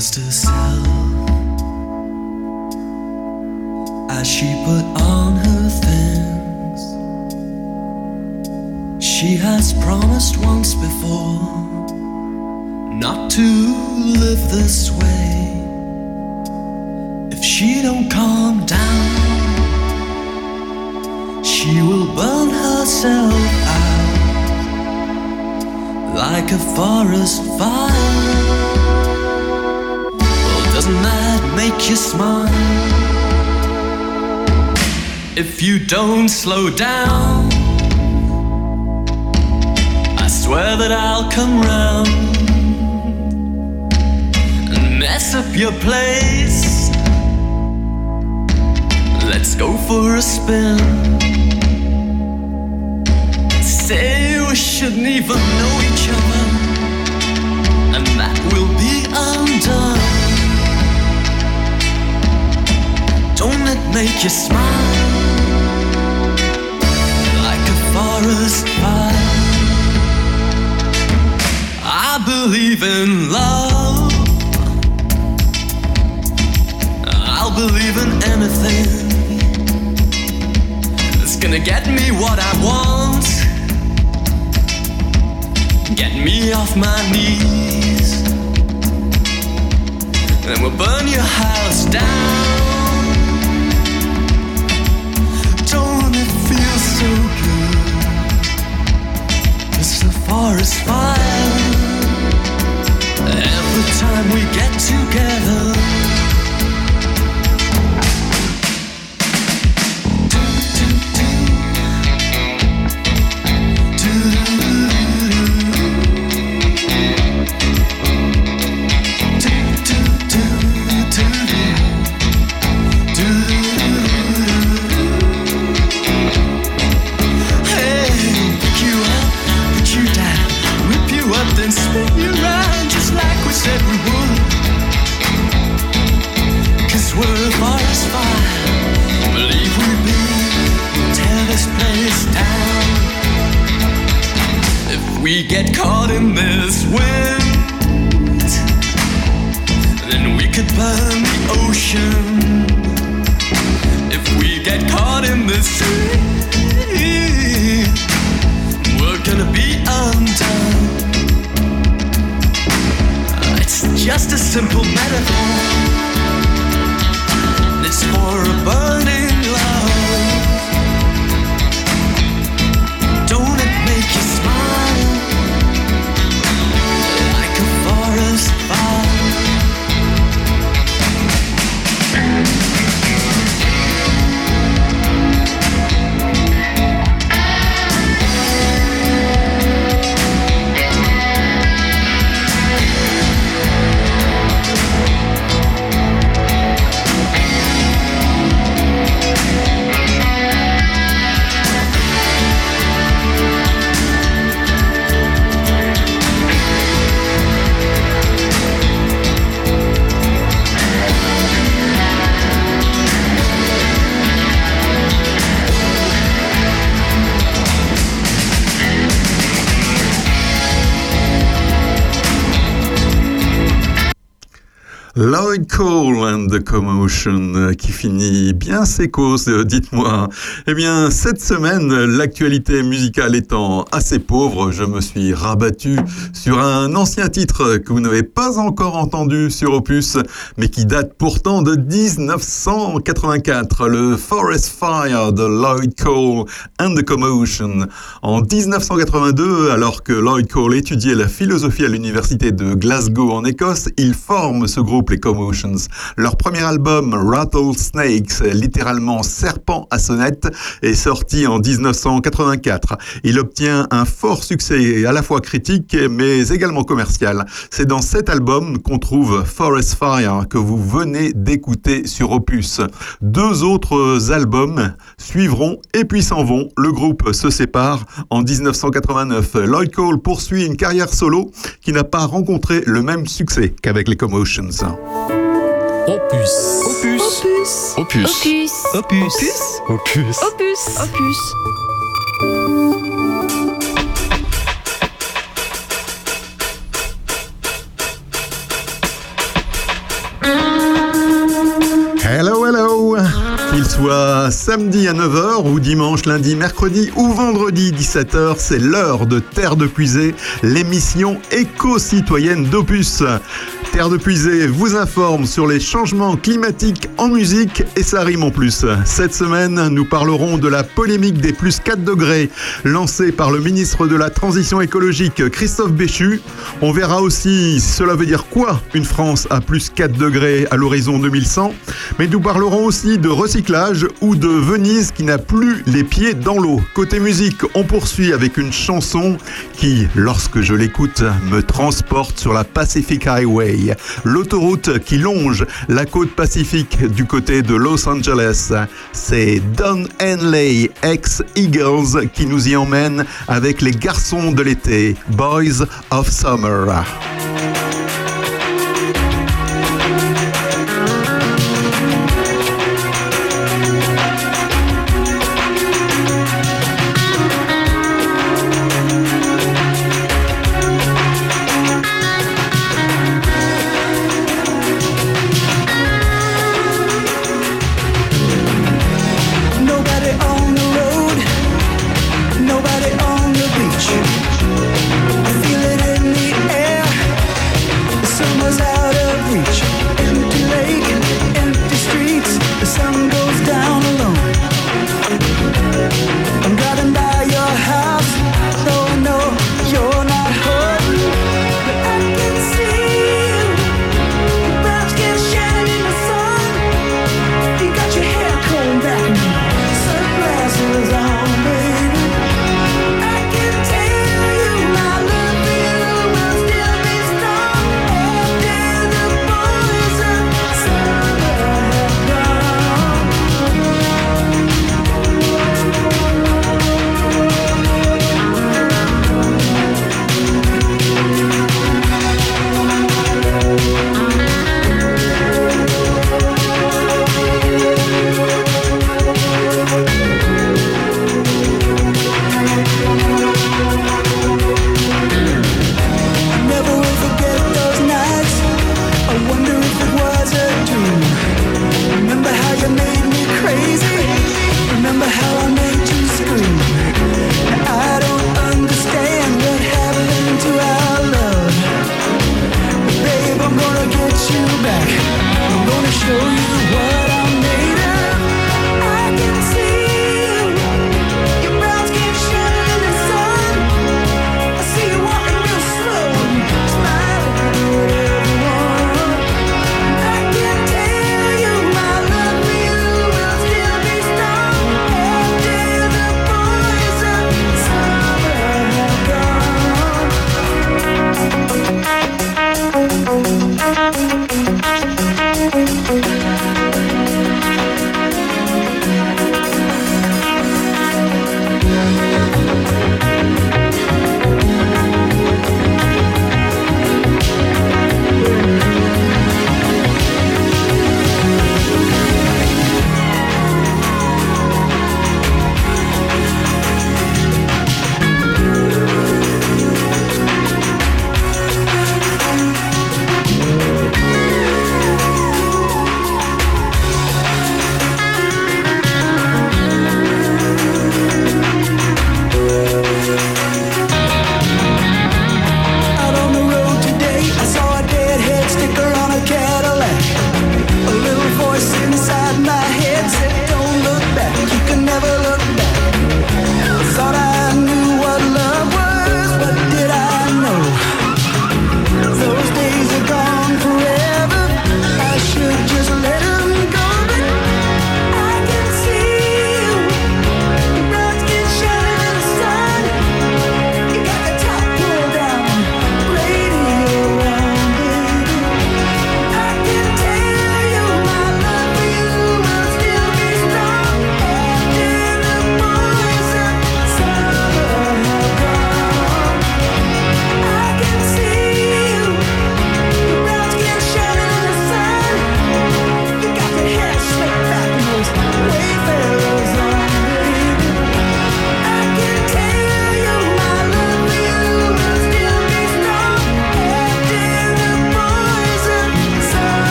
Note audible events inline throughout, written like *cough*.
trust herself as she put on her things. She has promised once before not to live this way. If she don't calm down, she will burn herself out like a forest fire. Doesn't that make you smile? If you don't slow down, I swear that I'll come round and mess up your place. Let's go for a spin. Say we shouldn't even know each other, and that will be undone. Don't it make you smile like a forest fire? I believe in love. I'll believe in anything that's gonna get me what I want. Get me off my knees. And we'll burn your house down. So good? It's the forest fire. Every time we get together. Lloyd Cole and the Commotion euh, qui finit bien ses causes, euh, dites-moi. Eh bien, cette semaine, l'actualité musicale étant assez pauvre, je me suis rabattu sur un ancien titre que vous n'avez pas encore entendu sur Opus, mais qui date pourtant de 1984, le Forest Fire de Lloyd Cole and the Commotion. En 1982, alors que Lloyd Cole étudiait la philosophie à l'université de Glasgow en Écosse, il forme ce groupe les Commotions. Leur premier album, Rattlesnakes, littéralement serpent à sonnette, est sorti en 1984. Il obtient un fort succès à la fois critique mais également commercial. C'est dans cet album qu'on trouve Forest Fire que vous venez d'écouter sur Opus. Deux autres albums suivront et puis s'en vont. Le groupe se sépare en 1989. Lloyd Cole poursuit une carrière solo qui n'a pas rencontré le même succès qu'avec les Commotions. Opus. Opus. Opus. Opus. Opus. Opus. Opus. Opus. Soit samedi à 9h ou dimanche, lundi, mercredi ou vendredi 17h, c'est l'heure de Terre de Puisée, l'émission éco-citoyenne d'Opus. Terre de Puisée vous informe sur les changements climatiques en musique et ça rime en plus. Cette semaine, nous parlerons de la polémique des plus 4 degrés lancée par le ministre de la Transition écologique Christophe Béchu. On verra aussi cela veut dire quoi une France à plus 4 degrés à l'horizon 2100. Mais nous parlerons aussi de recyclage ou de Venise qui n'a plus les pieds dans l'eau. Côté musique, on poursuit avec une chanson qui, lorsque je l'écoute, me transporte sur la Pacific Highway l'autoroute qui longe la côte pacifique du côté de Los Angeles. C'est Don Henley, ex-Eagles, qui nous y emmène avec les garçons de l'été, Boys of Summer.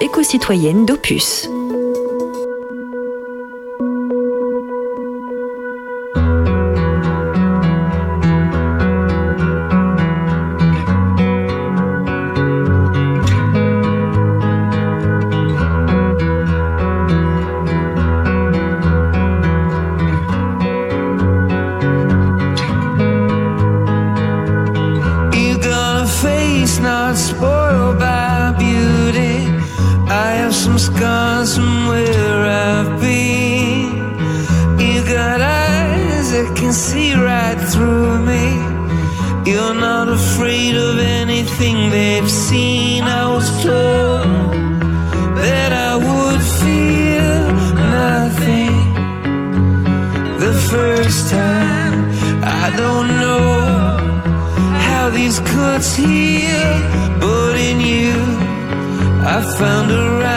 Éco-citoyenne d'Opus. can see right through me. You're not afraid of anything they've seen. I was told that I would feel nothing the first time. I don't know how these cuts heal, but in you I found a right.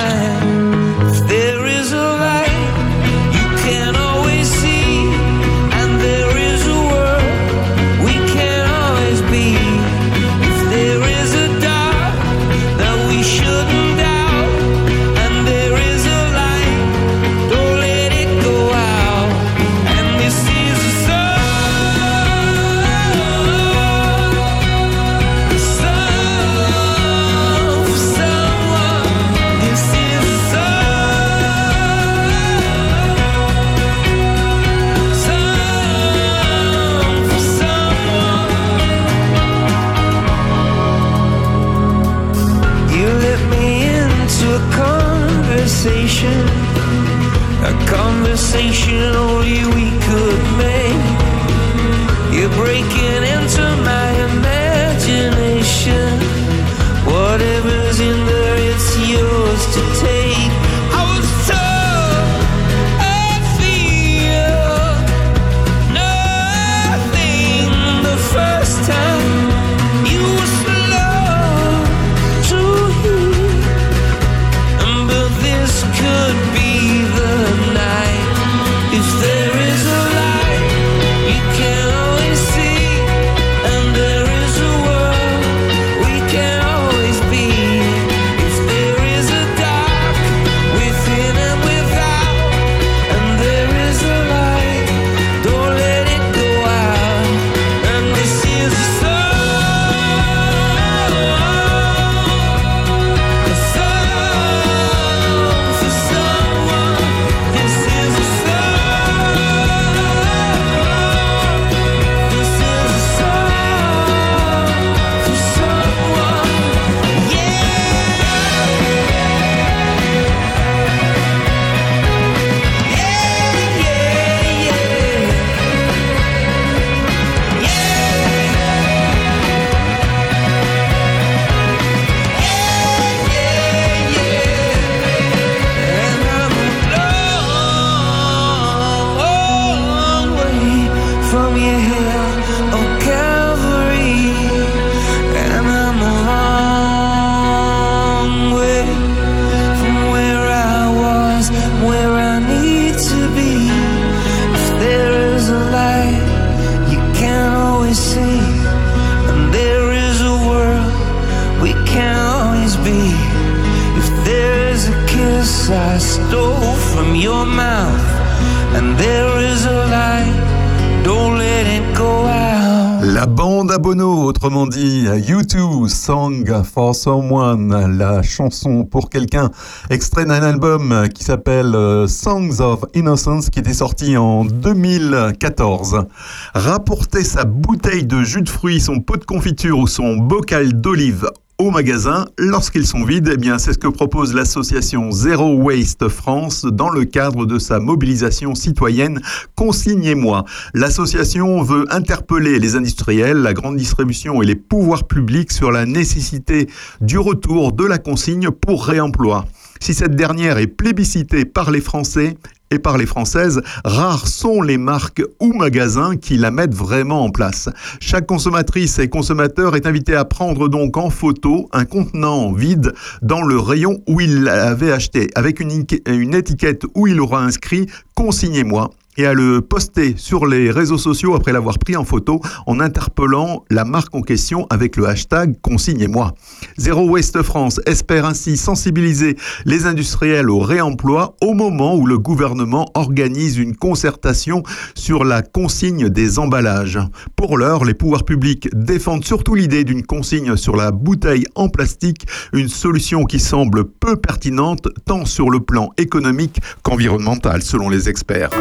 La chanson pour quelqu'un, extrait d'un album qui s'appelle euh, Songs of Innocence, qui était sorti en 2014. Rapporter sa bouteille de jus de fruits, son pot de confiture ou son bocal d'olive au magasin lorsqu'ils sont vides. Eh bien, c'est ce que propose l'association Zero Waste France dans le cadre de sa mobilisation citoyenne Consignez-moi. L'association veut interpeller les industriels, la grande distribution et les pouvoirs publics sur la nécessité du retour de la consigne pour réemploi. Si cette dernière est plébiscitée par les Français, et par les Françaises, rares sont les marques ou magasins qui la mettent vraiment en place. Chaque consommatrice et consommateur est invité à prendre donc en photo un contenant vide dans le rayon où il l'avait acheté, avec une, une étiquette où il aura inscrit Consignez-moi et à le poster sur les réseaux sociaux après l'avoir pris en photo en interpellant la marque en question avec le hashtag consignez-moi. Zero Waste France espère ainsi sensibiliser les industriels au réemploi au moment où le gouvernement organise une concertation sur la consigne des emballages. Pour l'heure, les pouvoirs publics défendent surtout l'idée d'une consigne sur la bouteille en plastique, une solution qui semble peu pertinente tant sur le plan économique qu'environnemental selon les experts.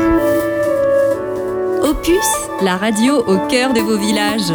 Opus, la radio au cœur de vos villages.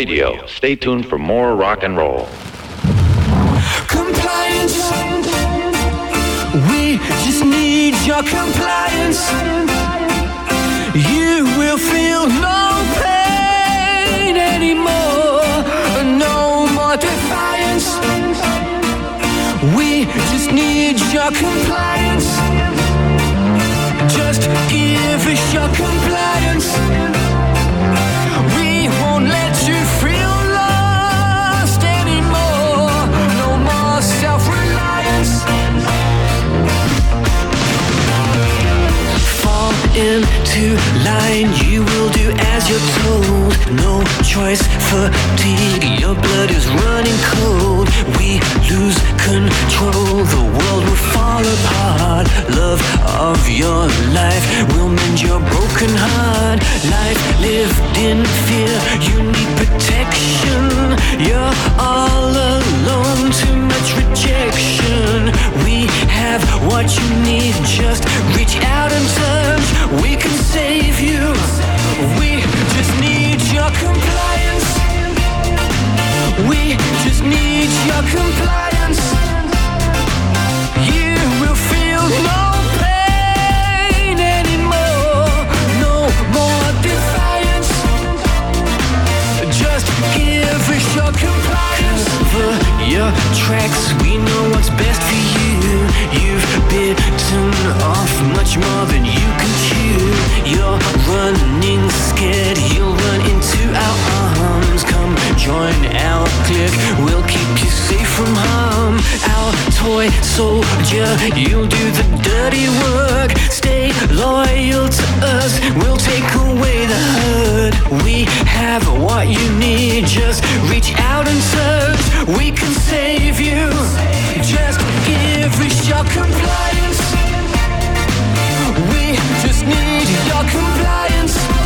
Radio. Stay tuned for more rock and roll. Compliance. We just need your compliance. You will feel no pain anymore. No more defiance. We just need your compliance. Just give us your compliance. You will do as you're told. No choice, for fatigue, your blood is running cold. We lose control, the world will fall apart. Love of your life will mend your broken heart. Life lived in fear, you need protection. You're all alone, too much rejection. We have what you need, just reach out and touch. We can save you. We just need your compliance. We just need your compliance. You will feel no pain anymore. No more defiance. Just give us your compliance. Your tracks. We know what's best for you. You've bitten off much more than you can chew. You're running scared. You'll run into our arms. Join our clique. We'll keep you safe from harm. Our toy soldier. You'll do the dirty work. Stay loyal to us. We'll take away the hurt. We have what you need. Just reach out and search. We can save you. Just give us your compliance. We just need your compliance.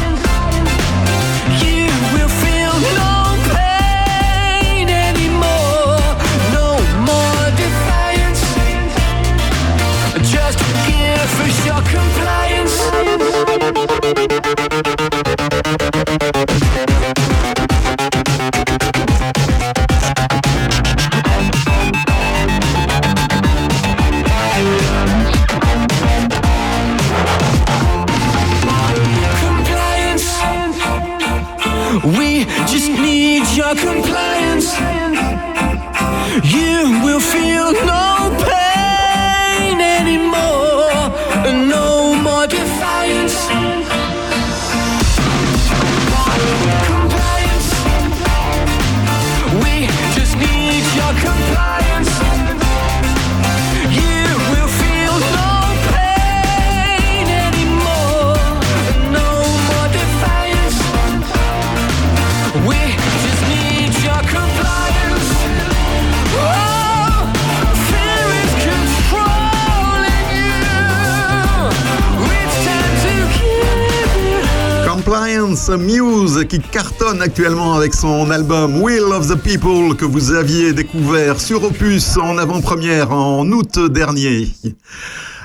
Muse qui cartonne actuellement avec son album Will of the People que vous aviez découvert sur Opus en avant-première en août dernier.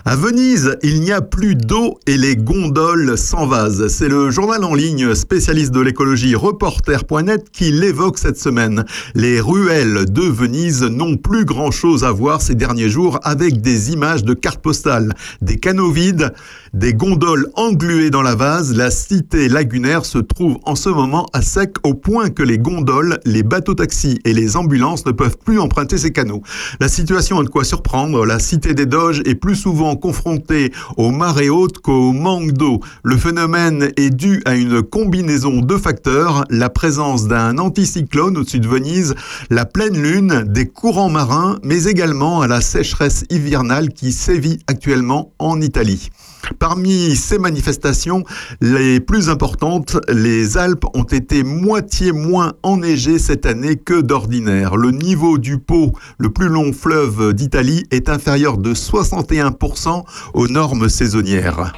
À Venise, il n'y a plus d'eau et les gondoles s'envasent. C'est le journal en ligne spécialiste de l'écologie reporter.net qui l'évoque cette semaine. Les ruelles de Venise n'ont plus grand-chose à voir ces derniers jours avec des images de cartes postales, des canaux vides, des gondoles engluées dans la vase. La cité lagunaire se trouve en ce moment à sec au point que les gondoles, les bateaux-taxis et les ambulances ne peuvent plus emprunter ces canaux. La situation a de quoi surprendre. La cité des Doges est plus souvent confrontée aux marées hautes qu'au manque d'eau. Le phénomène est dû à une combinaison de facteurs, la présence d'un anticyclone au-dessus de Venise, la pleine lune, des courants marins, mais également à la sécheresse hivernale qui sévit actuellement en Italie. Parmi ces manifestations, les plus importantes, les Alpes ont été moitié moins enneigées cette année que d'ordinaire. Le niveau du Pô, le plus long fleuve d'Italie, est inférieur de 61% aux normes saisonnières.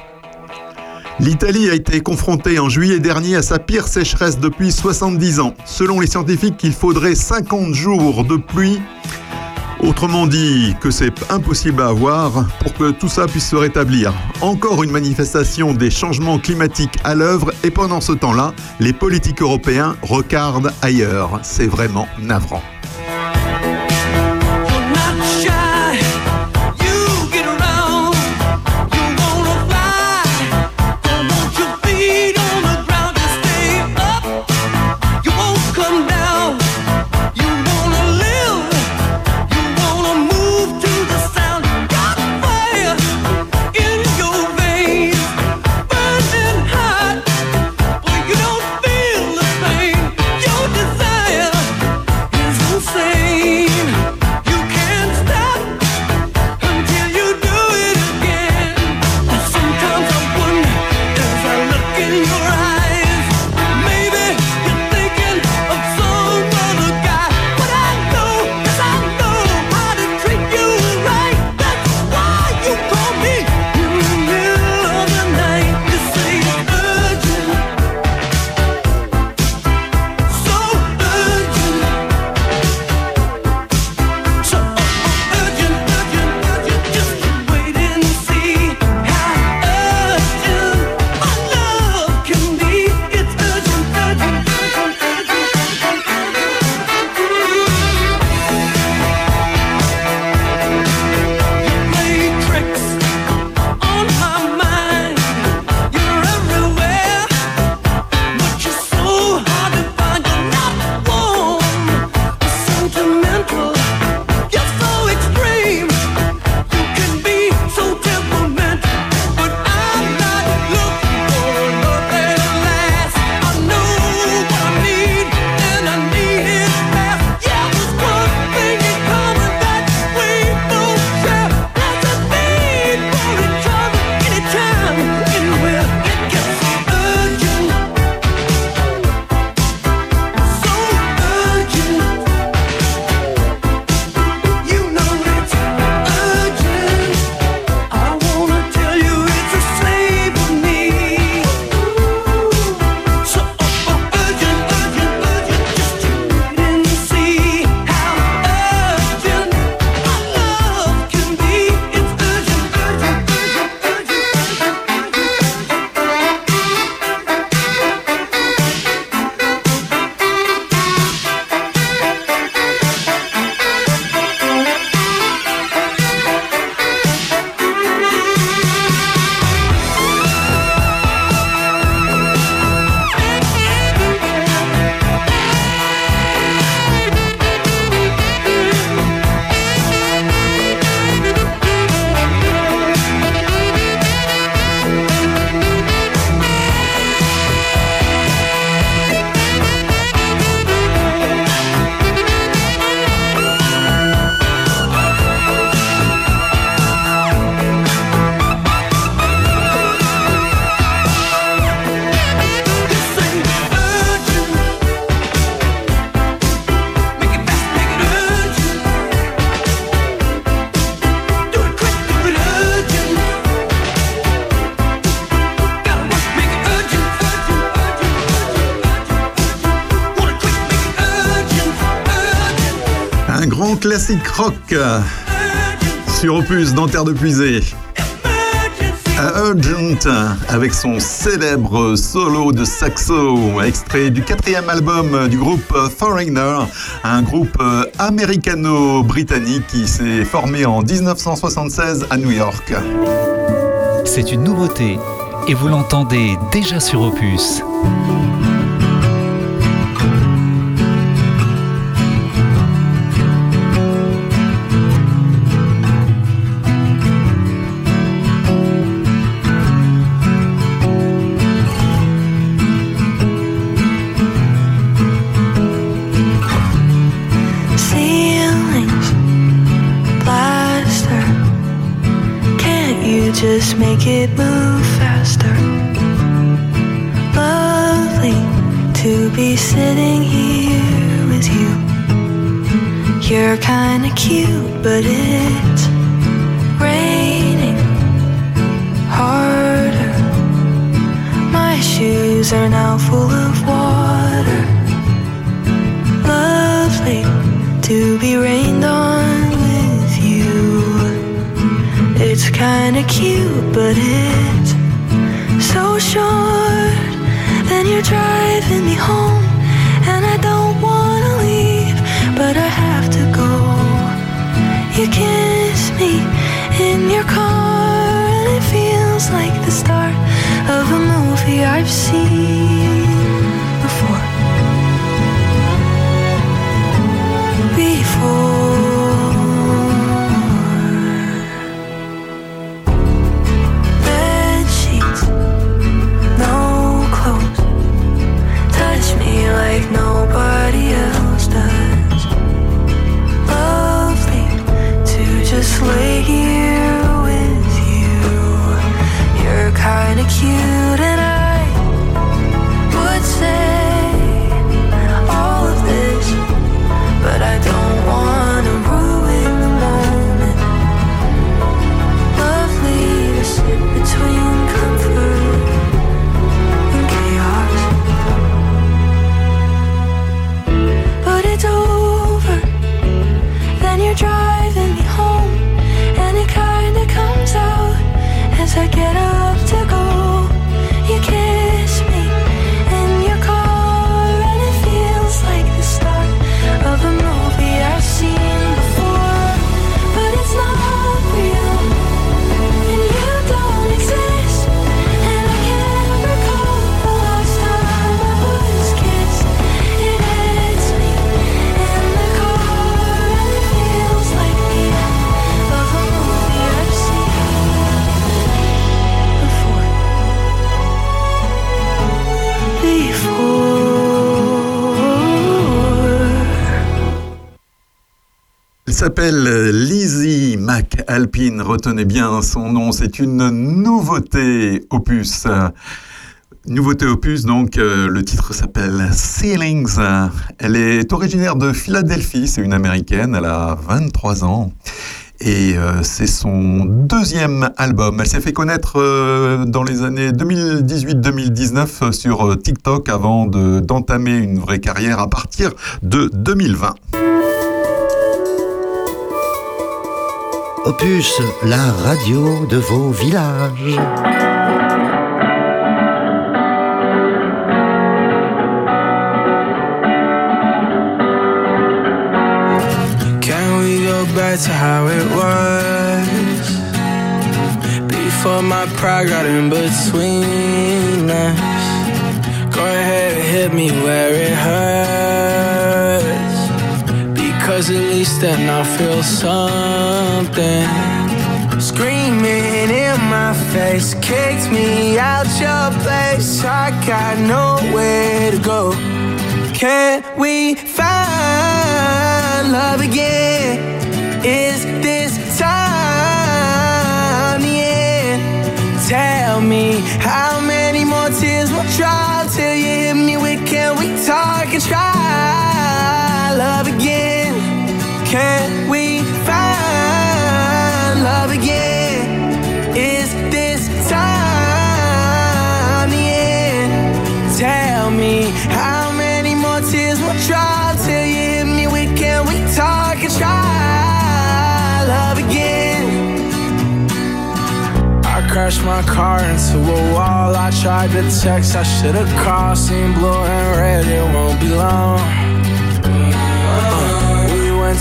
L'Italie a été confrontée en juillet dernier à sa pire sécheresse depuis 70 ans. Selon les scientifiques, il faudrait 50 jours de pluie Autrement dit, que c'est impossible à avoir pour que tout ça puisse se rétablir. Encore une manifestation des changements climatiques à l'œuvre et pendant ce temps-là, les politiques européens regardent ailleurs. C'est vraiment navrant. Classique rock sur Opus dans Terre de Puisée. Urgent avec son célèbre solo de saxo, extrait du quatrième album du groupe Foreigner, un groupe américano-britannique qui s'est formé en 1976 à New York. C'est une nouveauté et vous l'entendez déjà sur Opus. Make it move faster? Lovely to be sitting here with you. You're kinda cute, but it's You kiss me in your car, and it feels like the start of a movie I've seen you. S'appelle Lizzie McAlpine, retenez bien son nom, c'est une nouveauté opus. Nouveauté opus, donc euh, le titre s'appelle Ceilings. Elle est originaire de Philadelphie, c'est une américaine, elle a 23 ans. Et euh, c'est son deuxième album. Elle s'est fait connaître euh, dans les années 2018-2019 sur euh, TikTok avant de- d'entamer une vraie carrière à partir de 2020. Opus, la radio de vos villages. Can we go back to how it was? Before my pride got in between us. Go ahead hit me where it hurts. At least then I'll feel something. Screaming in my face, kicked me out your place. I got nowhere to go. Can we find love again? Is this time the end? Tell me how many more tears will drop till you hit me with can we talk and try Can we find love again? Is this time the end? Tell me how many more tears will try till you hit me with Can we talk and try love again? I crashed my car into a wall. I tried to text, I should've called. Seen blue and red, it won't be long.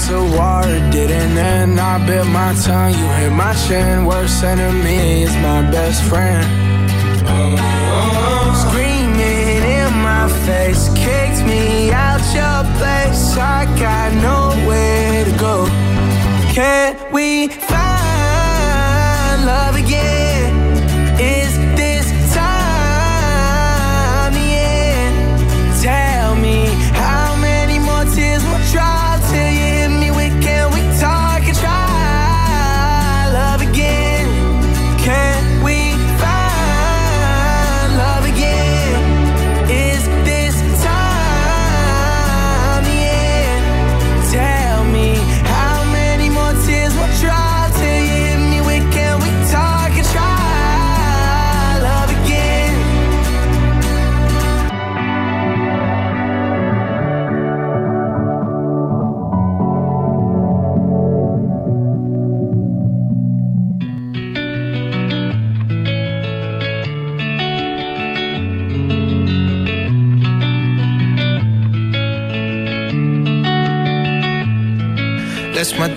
To war, it didn't end. I bit my tongue, you hit my chin. Worst enemy is my best friend. Screaming in my face, kicked me out your place. I got nowhere to go. Can we find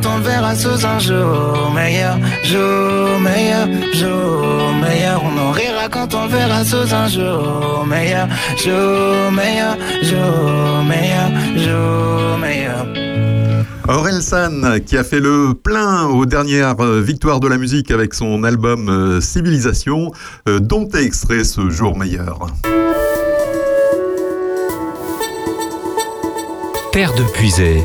Quand on le verra sous un jour meilleur, jour meilleur, jour meilleur. On en rira quand on le verra sous un jour meilleur, jour meilleur, jour meilleur, jour meilleur. Aurel San qui a fait le plein aux dernières euh, victoires de la musique avec son album euh, Civilisation, euh, dont est extrait ce jour meilleur? Terre de Puisay,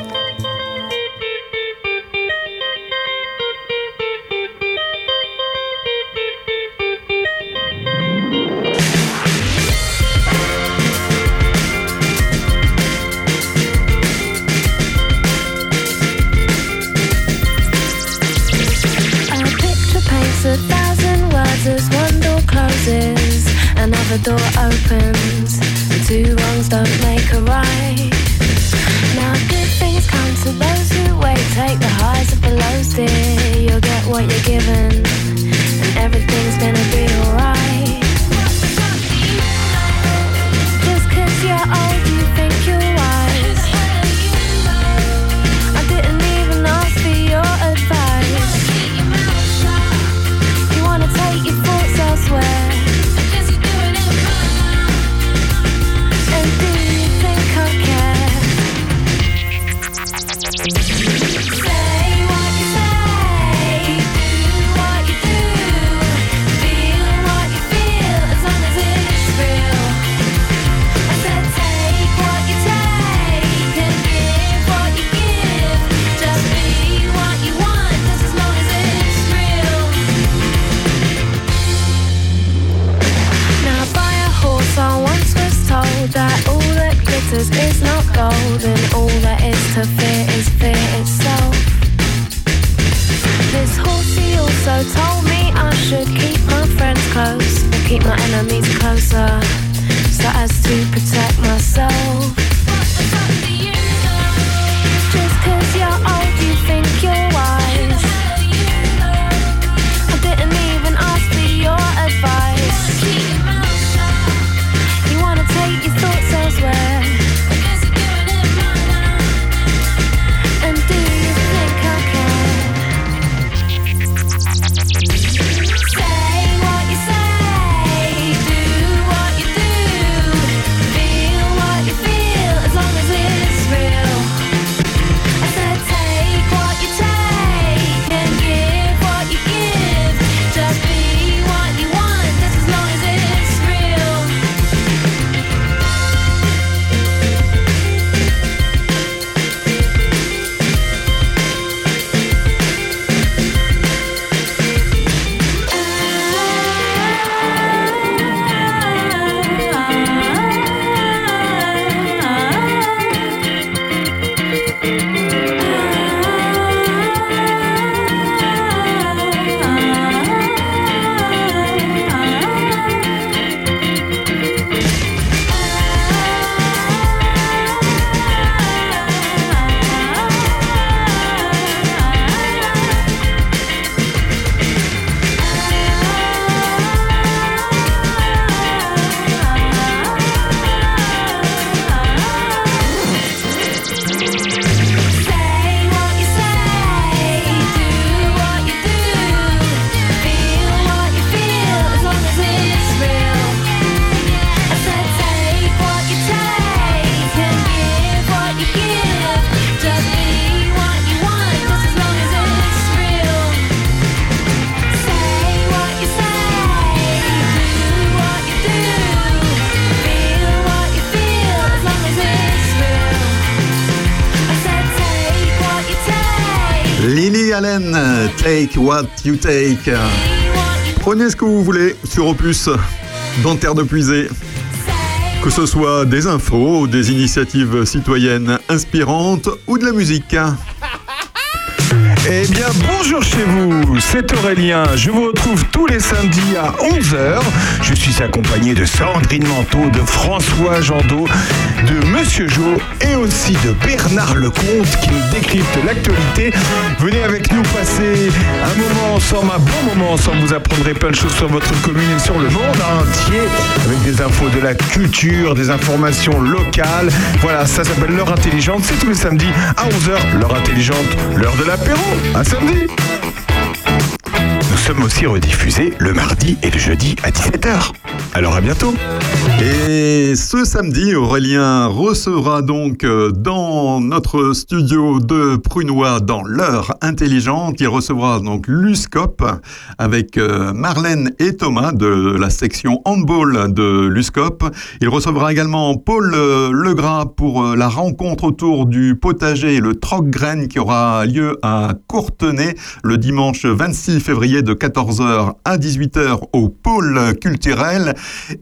Take What You Take. Prenez ce que vous voulez sur Opus, dans Terre de Puisée. Que ce soit des infos, des initiatives citoyennes inspirantes ou de la musique. Eh bien, bonjour chez vous, c'est Aurélien. Je vous retrouve tous les samedis à 11h. Je suis accompagné de Sandrine Manteau, de François Jandot, de Monsieur Jo et aussi de Bernard Lecomte qui nous décrypte l'actualité. Venez avec nous passer un moment ensemble, un bon moment ensemble. Vous apprendrez plein de choses sur votre commune et sur le monde entier avec des infos de la culture, des informations locales. Voilà, ça s'appelle l'heure intelligente. C'est tous les samedis à 11h. L'heure intelligente, l'heure de l'apéro. À samedi. Nous sommes aussi rediffusés le mardi et le jeudi à 17h. Alors à bientôt. Et ce samedi, Aurélien recevra donc euh, dans notre studio de Prunois, dans l'heure intelligente, il recevra donc l'USCOP avec euh, Marlène et Thomas de la section handball de l'USCOP. Il recevra également Paul euh, Legras pour la rencontre autour du potager, le troc-graine qui aura lieu à Courtenay le dimanche 26 février de 14h à 18h au pôle culturel.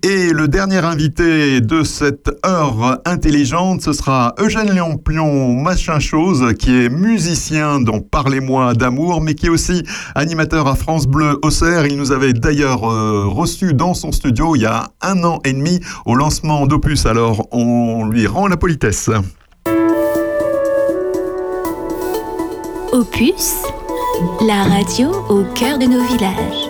Et le dernier invité de cette heure intelligente, ce sera Eugène Léon-Plion, machin chose, qui est musicien dans Parlez-moi d'amour, mais qui est aussi animateur à France Bleu Auxerre. Il nous avait d'ailleurs euh, reçu dans son studio il y a un an et demi au lancement d'Opus. Alors on lui rend la politesse. Opus, la radio au cœur de nos villages.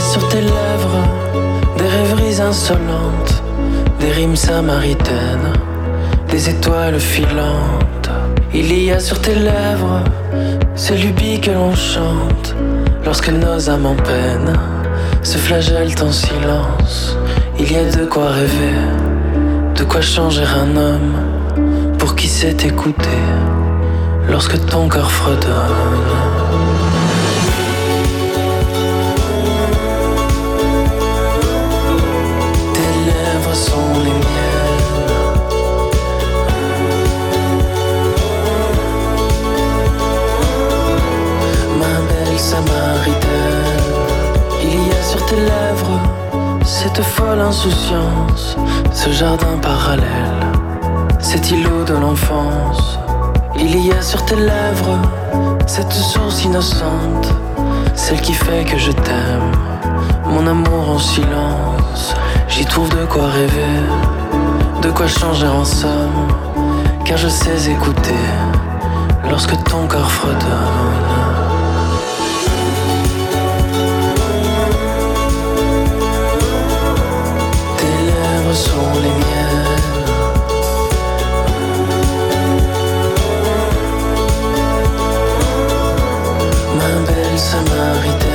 Sur tes lèvres des rêveries insolentes, des rimes samaritaines, des étoiles filantes. Il y a sur tes lèvres ces lubies que l'on chante lorsque nos âmes en peine se flagellent en silence. Il y a de quoi rêver, de quoi changer un homme pour qui sait écouter lorsque ton cœur fredonne. Folle insouciance, ce jardin parallèle, cet îlot de l'enfance. Il y a sur tes lèvres cette source innocente, celle qui fait que je t'aime. Mon amour en silence, j'y trouve de quoi rêver, de quoi changer en somme, car je sais écouter lorsque ton corps fredonne. Sont les miennes. Ma belle samaritaine.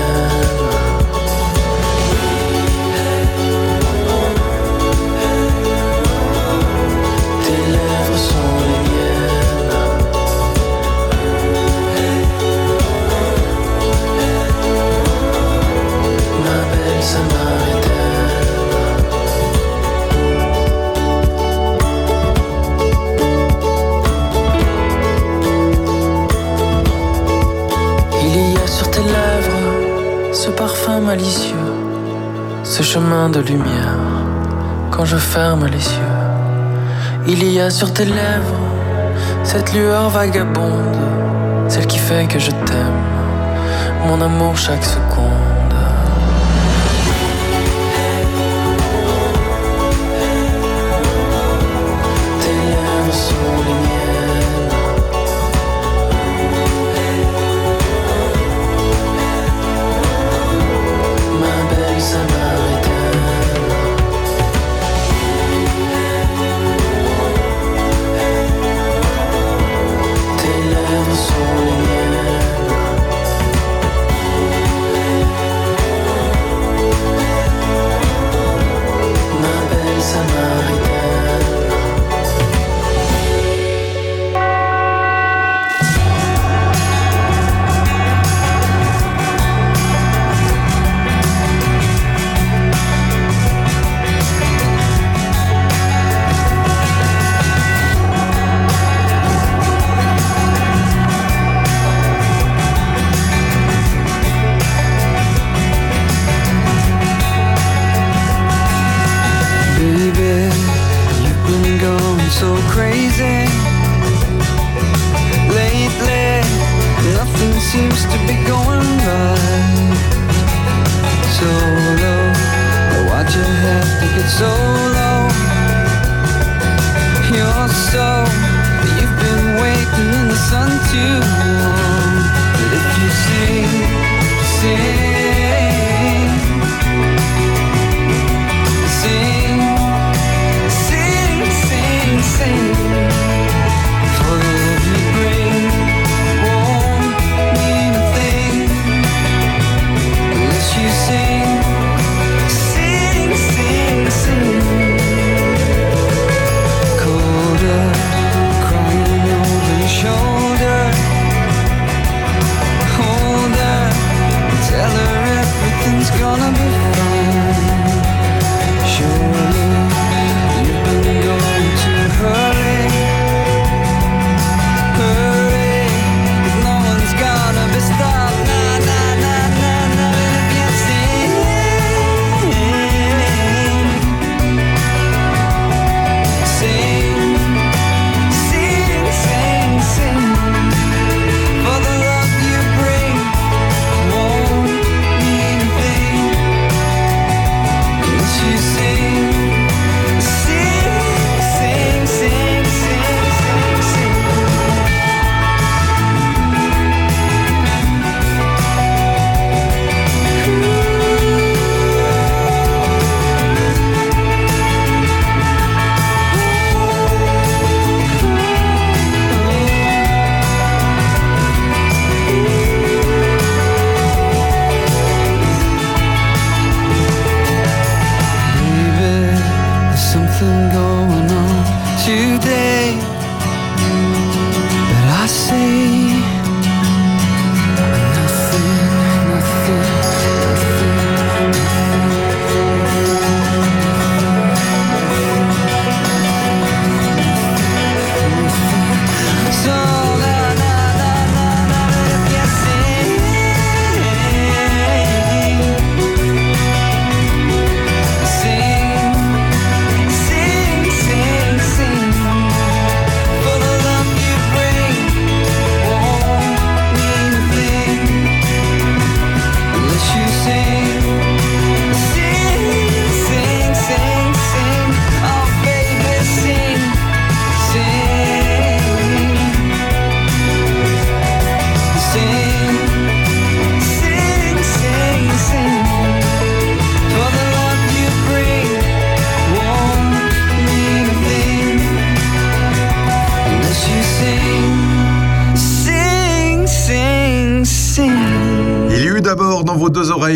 Malicieux, ce chemin de lumière quand je ferme les yeux. Il y a sur tes lèvres cette lueur vagabonde, celle qui fait que je t'aime, mon amour chaque seconde.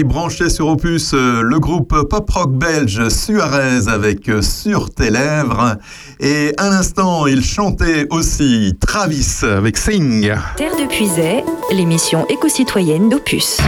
Oreilles sur Opus, euh, le groupe pop-rock belge Suarez avec euh, Sur tes lèvres. Et à l'instant, il chantait aussi Travis avec Sing. Terre de Puisay, l'émission éco-citoyenne d'Opus.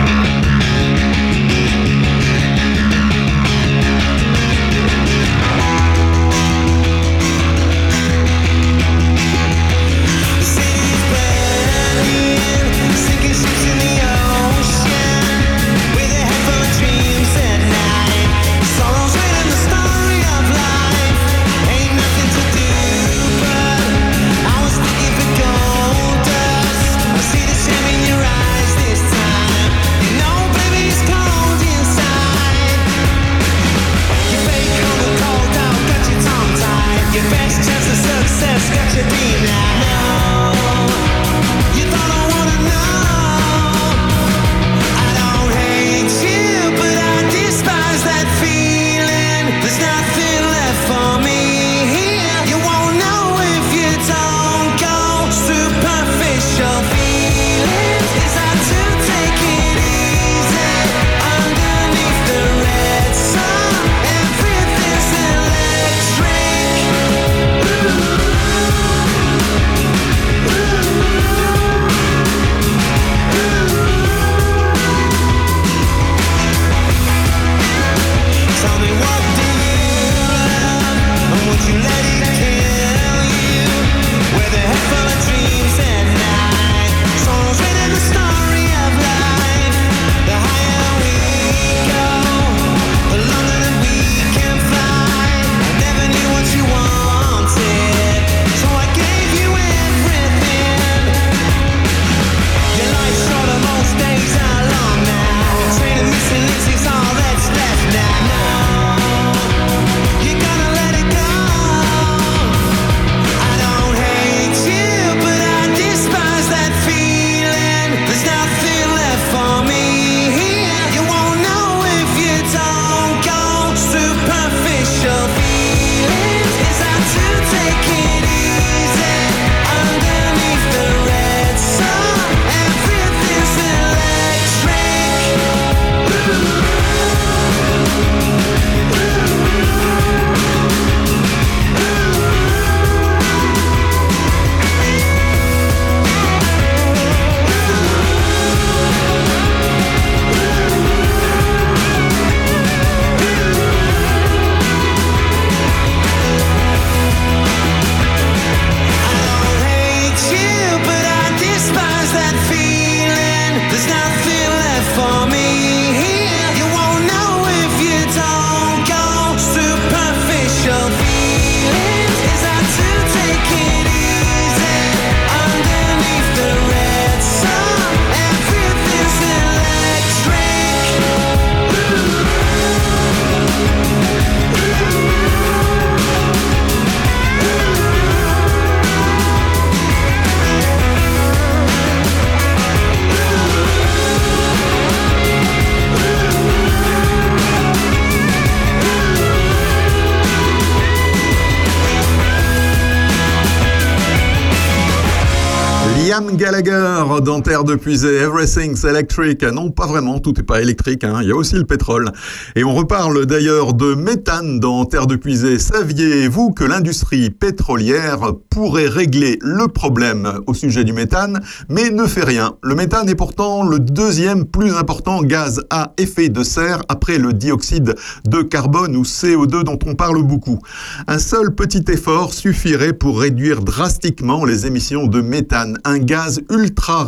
Dans Terre de Puisée, Everything's Electric. Non, pas vraiment, tout n'est pas électrique, hein. il y a aussi le pétrole. Et on reparle d'ailleurs de méthane dans Terre de Puisée. Saviez-vous que l'industrie pétrolière pourrait régler le problème au sujet du méthane, mais ne fait rien? Le méthane est pourtant le deuxième plus important gaz à effet de serre après le dioxyde de carbone ou CO2 dont on parle beaucoup. Un seul petit effort suffirait pour réduire drastiquement les émissions de méthane, un gaz ultra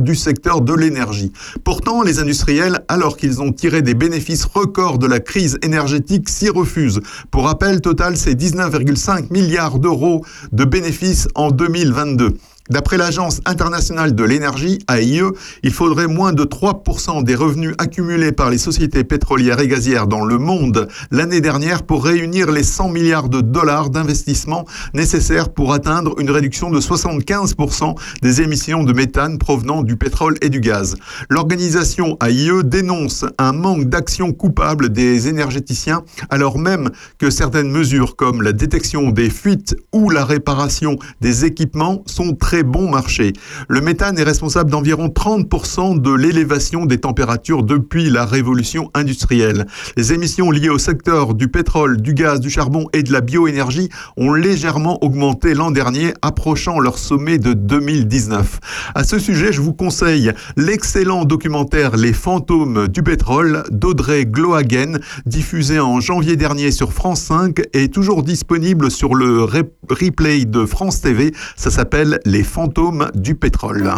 du secteur de l'énergie. Pourtant, les industriels, alors qu'ils ont tiré des bénéfices records de la crise énergétique, s'y refusent. Pour rappel, total, c'est 19,5 milliards d'euros de bénéfices en 2022. D'après l'Agence internationale de l'énergie, AIE, il faudrait moins de 3% des revenus accumulés par les sociétés pétrolières et gazières dans le monde l'année dernière pour réunir les 100 milliards de dollars d'investissement nécessaires pour atteindre une réduction de 75% des émissions de méthane provenant du pétrole et du gaz. L'organisation AIE dénonce un manque d'action coupable des énergéticiens alors même que certaines mesures comme la détection des fuites ou la réparation des équipements sont très très bon marché. Le méthane est responsable d'environ 30% de l'élévation des températures depuis la révolution industrielle. Les émissions liées au secteur du pétrole, du gaz, du charbon et de la bioénergie ont légèrement augmenté l'an dernier, approchant leur sommet de 2019. À ce sujet, je vous conseille l'excellent documentaire Les fantômes du pétrole d'Audrey Glohagen, diffusé en janvier dernier sur France 5 et toujours disponible sur le re- replay de France TV. Ça s'appelle Les fantômes du pétrole.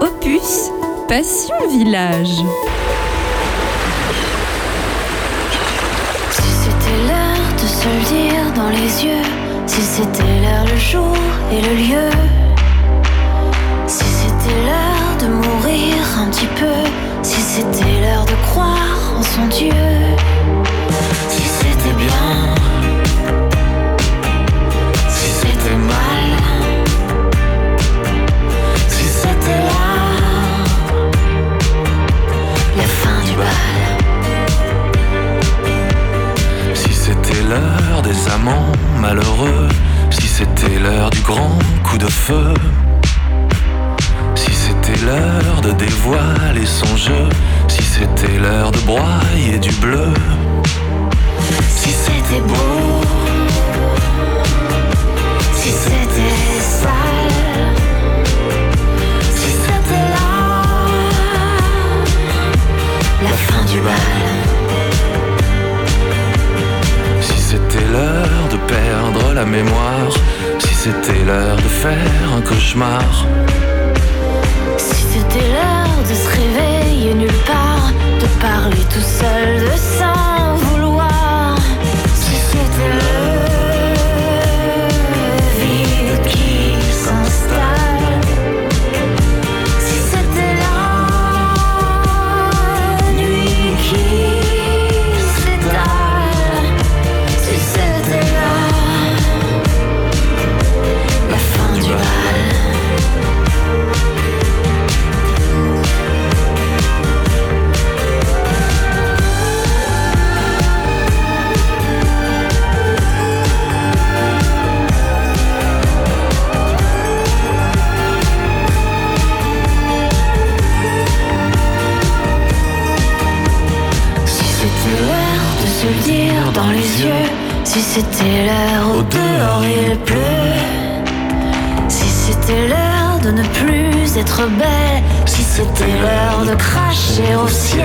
Opus Passion Village. Si c'était l'heure de se le dire dans les yeux, si c'était l'heure, le jour et le lieu, si c'était l'heure de mourir un petit peu, si c'était l'heure de croire en son Dieu, si c'était l'heure de dévoiler son jeu, si c'était l'heure de broyer du bleu, Si c'était beau, si c'était sale, si c'était la fin du bal. si c'était l'heure de perdre la mémoire, si c'était l'heure de faire cauchemar, Si c'était l'heure de se réveiller nulle part, de parler tout seul, de c'était l'heure au dehors il pleut, si c'était l'heure de ne plus être belle, si c'était l'heure de cracher au ciel,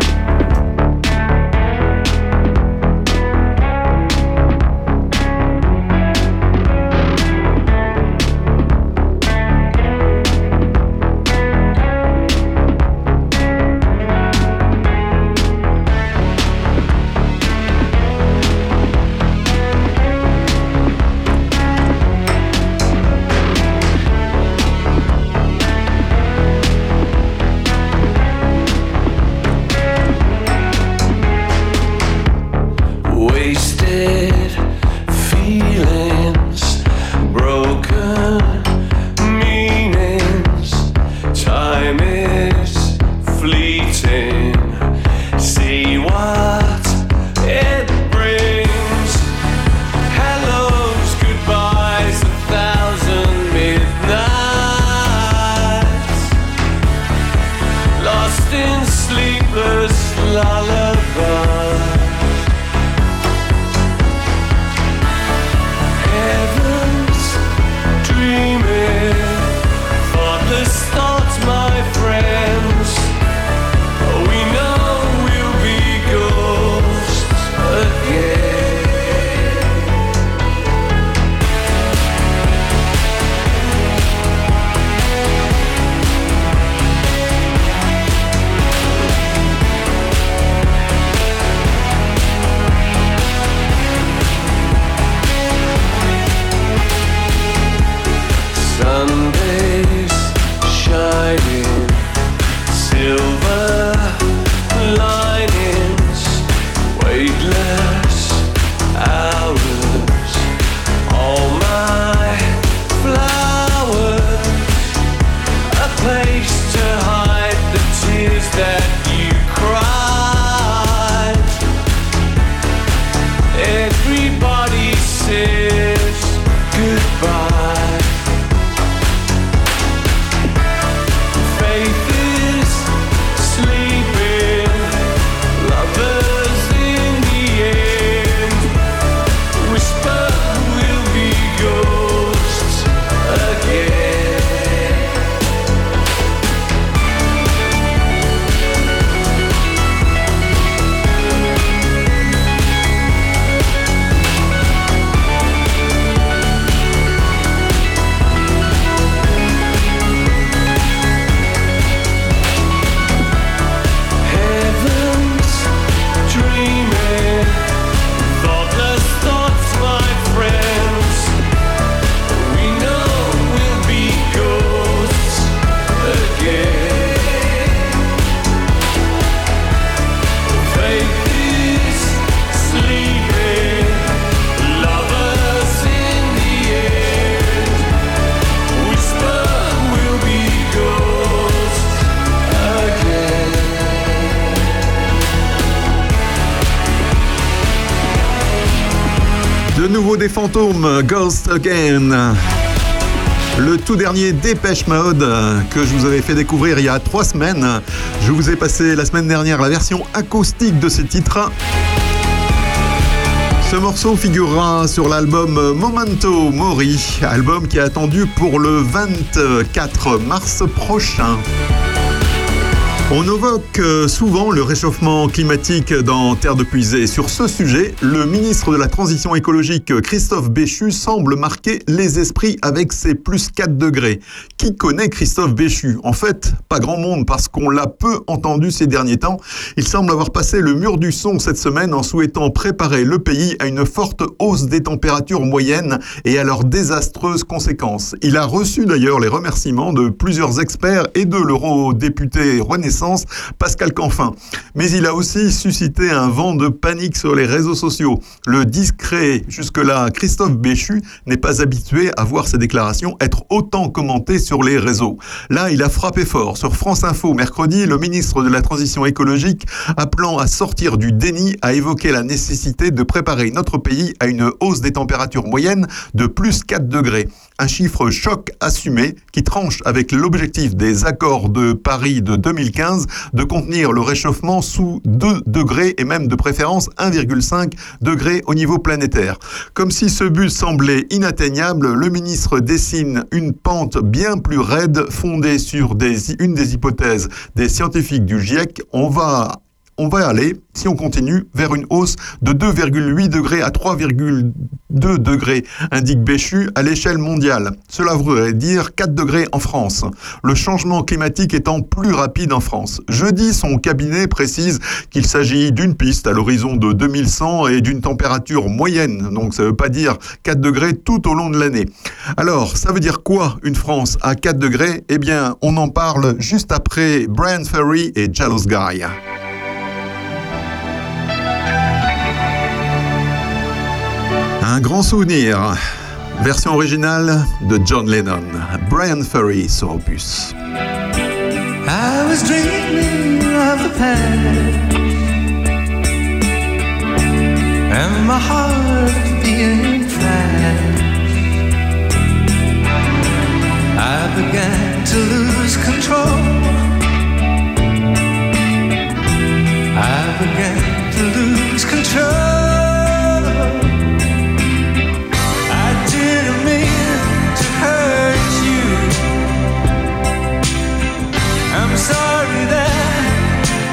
First lullaby. Ghost Again. Le tout dernier Dépêche Mode que je vous avais fait découvrir il y a trois semaines. Je vous ai passé la semaine dernière la version acoustique de ce titre. Ce morceau figurera sur l'album Momento Mori, album qui est attendu pour le 24 mars prochain. On évoque euh, souvent le réchauffement climatique dans Terre de Puisée. Sur ce sujet, le ministre de la Transition écologique Christophe Béchu semble marquer les esprits avec ses plus 4 degrés. Qui connaît Christophe Béchu? En fait, pas grand monde parce qu'on l'a peu entendu ces derniers temps. Il semble avoir passé le mur du son cette semaine en souhaitant préparer le pays à une forte hausse des températures moyennes et à leurs désastreuses conséquences. Il a reçu d'ailleurs les remerciements de plusieurs experts et de l'eurodéputé Renaissance Pascal Canfin. Mais il a aussi suscité un vent de panique sur les réseaux sociaux. Le discret, jusque-là, Christophe Béchu n'est pas habitué à voir ses déclarations être autant commentées sur les réseaux. Là, il a frappé fort. Sur France Info, mercredi, le ministre de la Transition écologique, appelant à sortir du déni, a évoqué la nécessité de préparer notre pays à une hausse des températures moyennes de plus 4 degrés un chiffre choc assumé qui tranche avec l'objectif des accords de Paris de 2015 de contenir le réchauffement sous 2 degrés et même de préférence 1,5 degrés au niveau planétaire. Comme si ce but semblait inatteignable, le ministre dessine une pente bien plus raide fondée sur une des hypothèses des scientifiques du GIEC. On va on va aller, si on continue, vers une hausse de 2,8 degrés à 3,2 degrés, indique Béchu, à l'échelle mondiale. Cela voudrait dire 4 degrés en France. Le changement climatique étant plus rapide en France. Jeudi, son cabinet précise qu'il s'agit d'une piste à l'horizon de 2100 et d'une température moyenne. Donc ça ne veut pas dire 4 degrés tout au long de l'année. Alors, ça veut dire quoi une France à 4 degrés? Eh bien, on en parle juste après Brian Ferry et Jealous Guy. Un grand souvenir. Version originale de John Lennon. Brian Ferry sur Opus. I was dreaming of the past And my heart being fast I began to lose control I began to lose control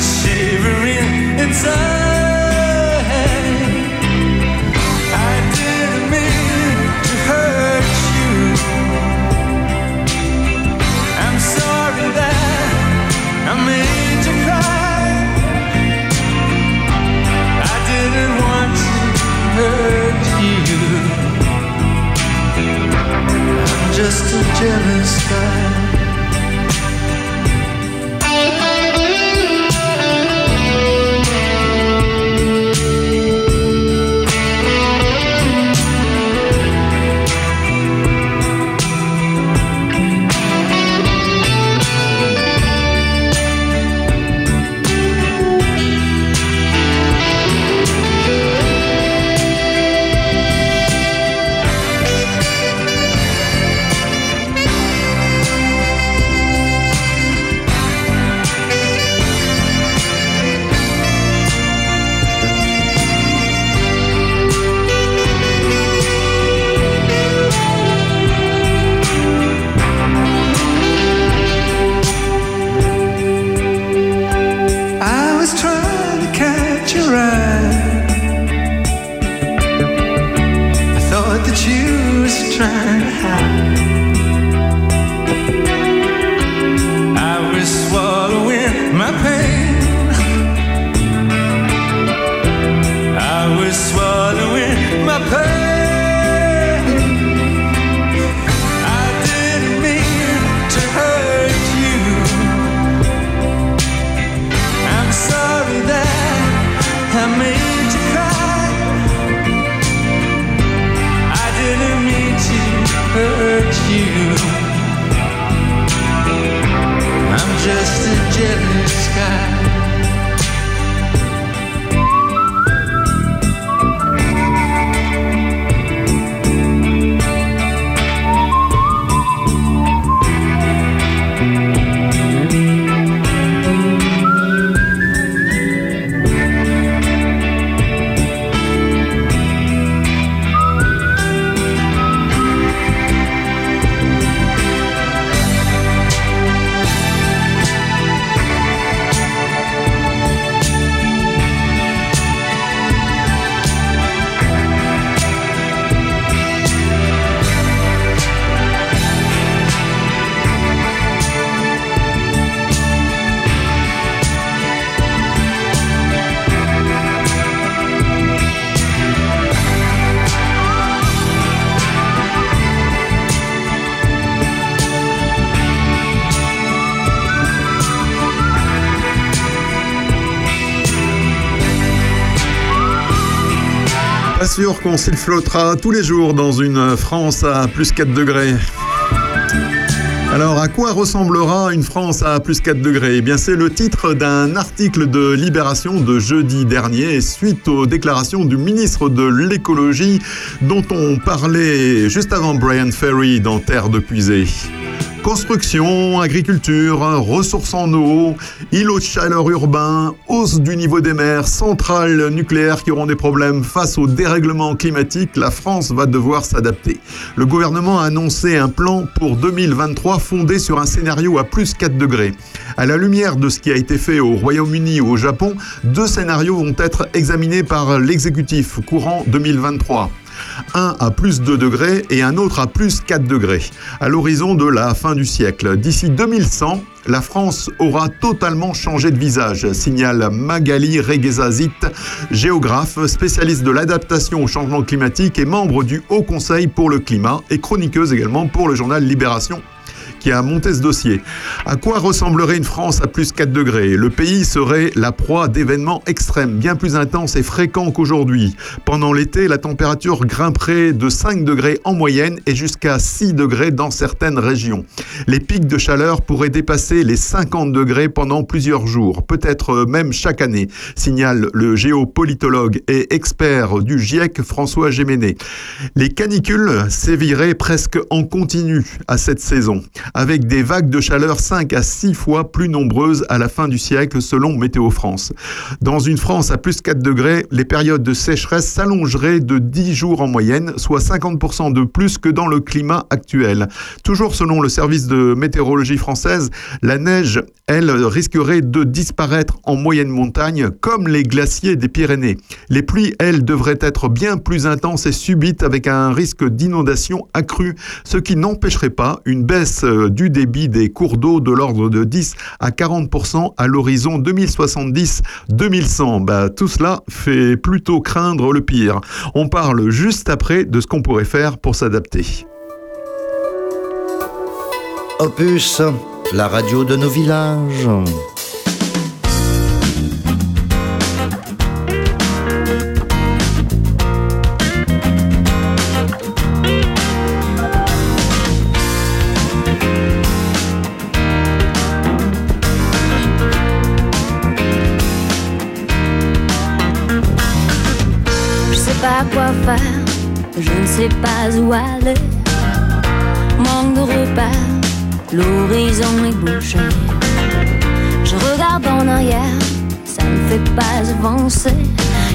shivering inside. I didn't mean to hurt you. I'm sorry that I made you cry. I didn't want to hurt you. I'm just a jealous guy. Qu'on s'y flottera tous les jours dans une France à plus 4 degrés. Alors, à quoi ressemblera une France à plus 4 degrés? Eh bien, c'est le titre d'un article de Libération de jeudi dernier, suite aux déclarations du ministre de l'écologie dont on parlait juste avant Brian Ferry dans Terre de Puisée. Construction, agriculture, ressources en eau, îlots de chaleur urbains, hausse du niveau des mers, centrales nucléaires qui auront des problèmes face au dérèglement climatique, la France va devoir s'adapter. Le gouvernement a annoncé un plan pour 2023 fondé sur un scénario à plus 4 degrés. À la lumière de ce qui a été fait au Royaume-Uni ou au Japon, deux scénarios vont être examinés par l'exécutif courant 2023 un à plus 2 degrés et un autre à plus 4 degrés, à l'horizon de la fin du siècle. D'ici 2100, la France aura totalement changé de visage, signale Magali Reguezazit, géographe, spécialiste de l'adaptation au changement climatique et membre du Haut Conseil pour le climat et chroniqueuse également pour le journal Libération qui a monté ce dossier. À quoi ressemblerait une France à plus 4 degrés? Le pays serait la proie d'événements extrêmes, bien plus intenses et fréquents qu'aujourd'hui. Pendant l'été, la température grimperait de 5 degrés en moyenne et jusqu'à 6 degrés dans certaines régions. Les pics de chaleur pourraient dépasser les 50 degrés pendant plusieurs jours, peut-être même chaque année, signale le géopolitologue et expert du GIEC François Géméné. Les canicules séviraient presque en continu à cette saison avec des vagues de chaleur 5 à 6 fois plus nombreuses à la fin du siècle selon Météo France. Dans une France à plus 4 degrés, les périodes de sécheresse s'allongeraient de 10 jours en moyenne, soit 50% de plus que dans le climat actuel. Toujours selon le service de météorologie française, la neige, elle, risquerait de disparaître en moyenne montagne comme les glaciers des Pyrénées. Les pluies, elles, devraient être bien plus intenses et subites avec un risque d'inondation accru, ce qui n'empêcherait pas une baisse du débit des cours d'eau de l'ordre de 10 à 40% à l'horizon 2070-2100. Bah, tout cela fait plutôt craindre le pire. On parle juste après de ce qu'on pourrait faire pour s'adapter. Opus, la radio de nos villages. Manque de repères, l'horizon est bouché. Je regarde en arrière, ça ne fait pas avancer.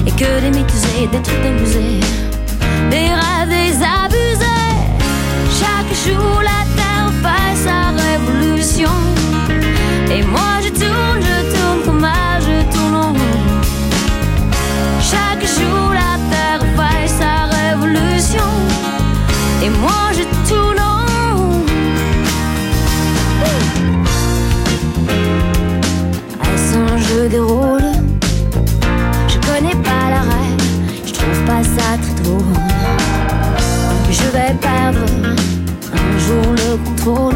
Et que des mythes et des trucs amusés, des rêves désabusés. Chaque jour, la terre fait sa révolution. Et moi, un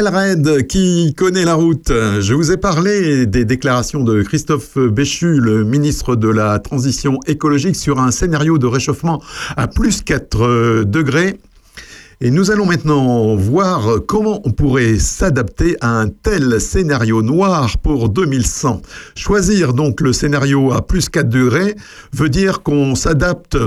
Axel Red, qui connaît la route. Je vous ai parlé des déclarations de Christophe Béchu, le ministre de la Transition écologique, sur un scénario de réchauffement à plus 4 degrés. Et nous allons maintenant voir comment on pourrait s'adapter à un tel scénario noir pour 2100. Choisir donc le scénario à plus 4 degrés veut dire qu'on s'adapte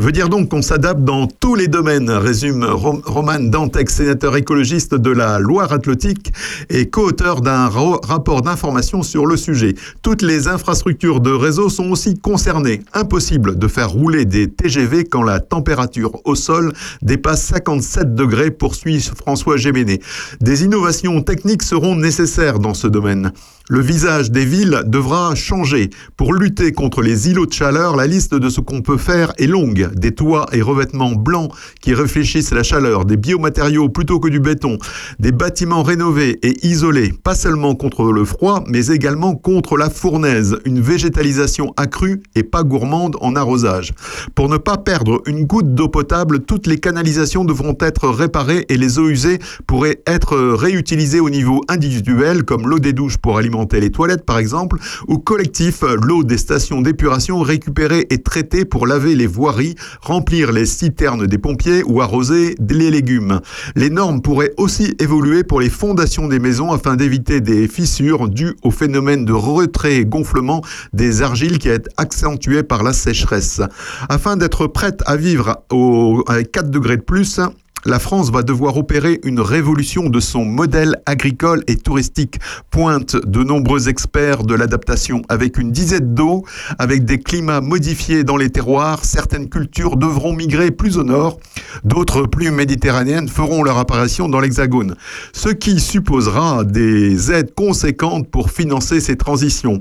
veut dire donc qu'on s'adapte dans tous les domaines, résume Rom Roman Dantec, sénateur écologiste de la Loire-Atlantique et co-auteur d'un rapport d'information sur le sujet. Toutes les infrastructures de réseau sont aussi concernées. Impossible de faire rouler des TGV quand la température au sol dépasse 57 degrés, poursuit François Géméné. Des innovations techniques seront nécessaires dans ce domaine. Le visage des villes devra changer. Pour lutter contre les îlots de chaleur, la liste de ce qu'on peut faire est longue. Des toits et revêtements blancs qui réfléchissent la chaleur, des biomatériaux plutôt que du béton, des bâtiments rénovés et isolés, pas seulement contre le froid, mais également contre la fournaise, une végétalisation accrue et pas gourmande en arrosage. Pour ne pas perdre une goutte d'eau potable, toutes les canalisations devront être réparées et les eaux usées pourraient être réutilisées au niveau individuel, comme l'eau des douches pour alimenter les toilettes par exemple, ou collectif, l'eau des stations d'épuration récupérée et traitée pour laver les voiries, remplir les citernes des pompiers ou arroser les légumes. Les normes pourraient aussi évoluer pour les fondations des maisons afin d'éviter des fissures dues au phénomène de retrait-gonflement des argiles qui est accentué par la sécheresse. Afin d'être prête à vivre au, à 4 degrés de plus, la France va devoir opérer une révolution de son modèle agricole et touristique. Pointe de nombreux experts de l'adaptation. Avec une dizaine d'eau, avec des climats modifiés dans les terroirs, certaines cultures devront migrer plus au nord, d'autres plus méditerranéennes feront leur apparition dans l'Hexagone. Ce qui supposera des aides conséquentes pour financer ces transitions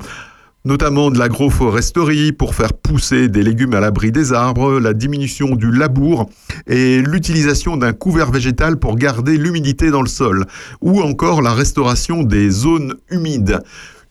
notamment de l'agroforesterie pour faire pousser des légumes à l'abri des arbres, la diminution du labour et l'utilisation d'un couvert végétal pour garder l'humidité dans le sol, ou encore la restauration des zones humides.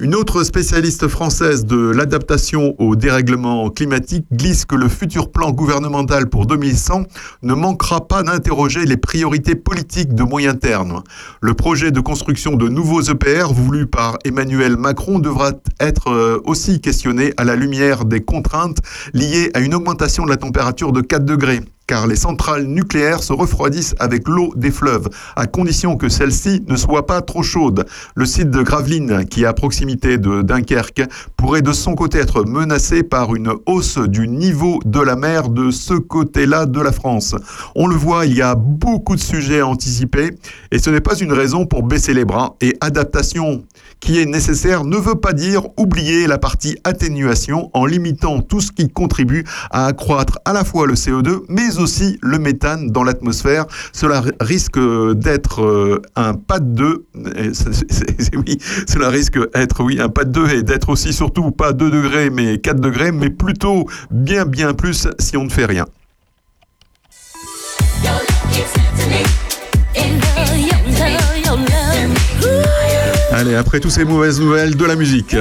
Une autre spécialiste française de l'adaptation au dérèglement climatique glisse que le futur plan gouvernemental pour 2100 ne manquera pas d'interroger les priorités politiques de moyen terme. Le projet de construction de nouveaux EPR voulu par Emmanuel Macron devra être euh, aussi questionné à la lumière des contraintes liées à une augmentation de la température de 4 degrés car les centrales nucléaires se refroidissent avec l'eau des fleuves, à condition que celle-ci ne soit pas trop chaude. Le site de Gravelines, qui est à proximité de Dunkerque, pourrait de son côté être menacé par une hausse du niveau de la mer de ce côté-là de la France. On le voit, il y a beaucoup de sujets à anticiper, et ce n'est pas une raison pour baisser les bras, et adaptation qui est nécessaire ne veut pas dire oublier la partie atténuation en limitant tout ce qui contribue à accroître à la fois le CO2 mais aussi le méthane dans l'atmosphère. Cela risque d'être euh, un pas de deux. *laughs* Oui, cela risque d'être oui un pas de deux et d'être aussi surtout pas 2 degrés mais 4 degrés, mais plutôt bien bien plus si on ne fait rien. Allez, après toutes ces mauvaises nouvelles, de la musique.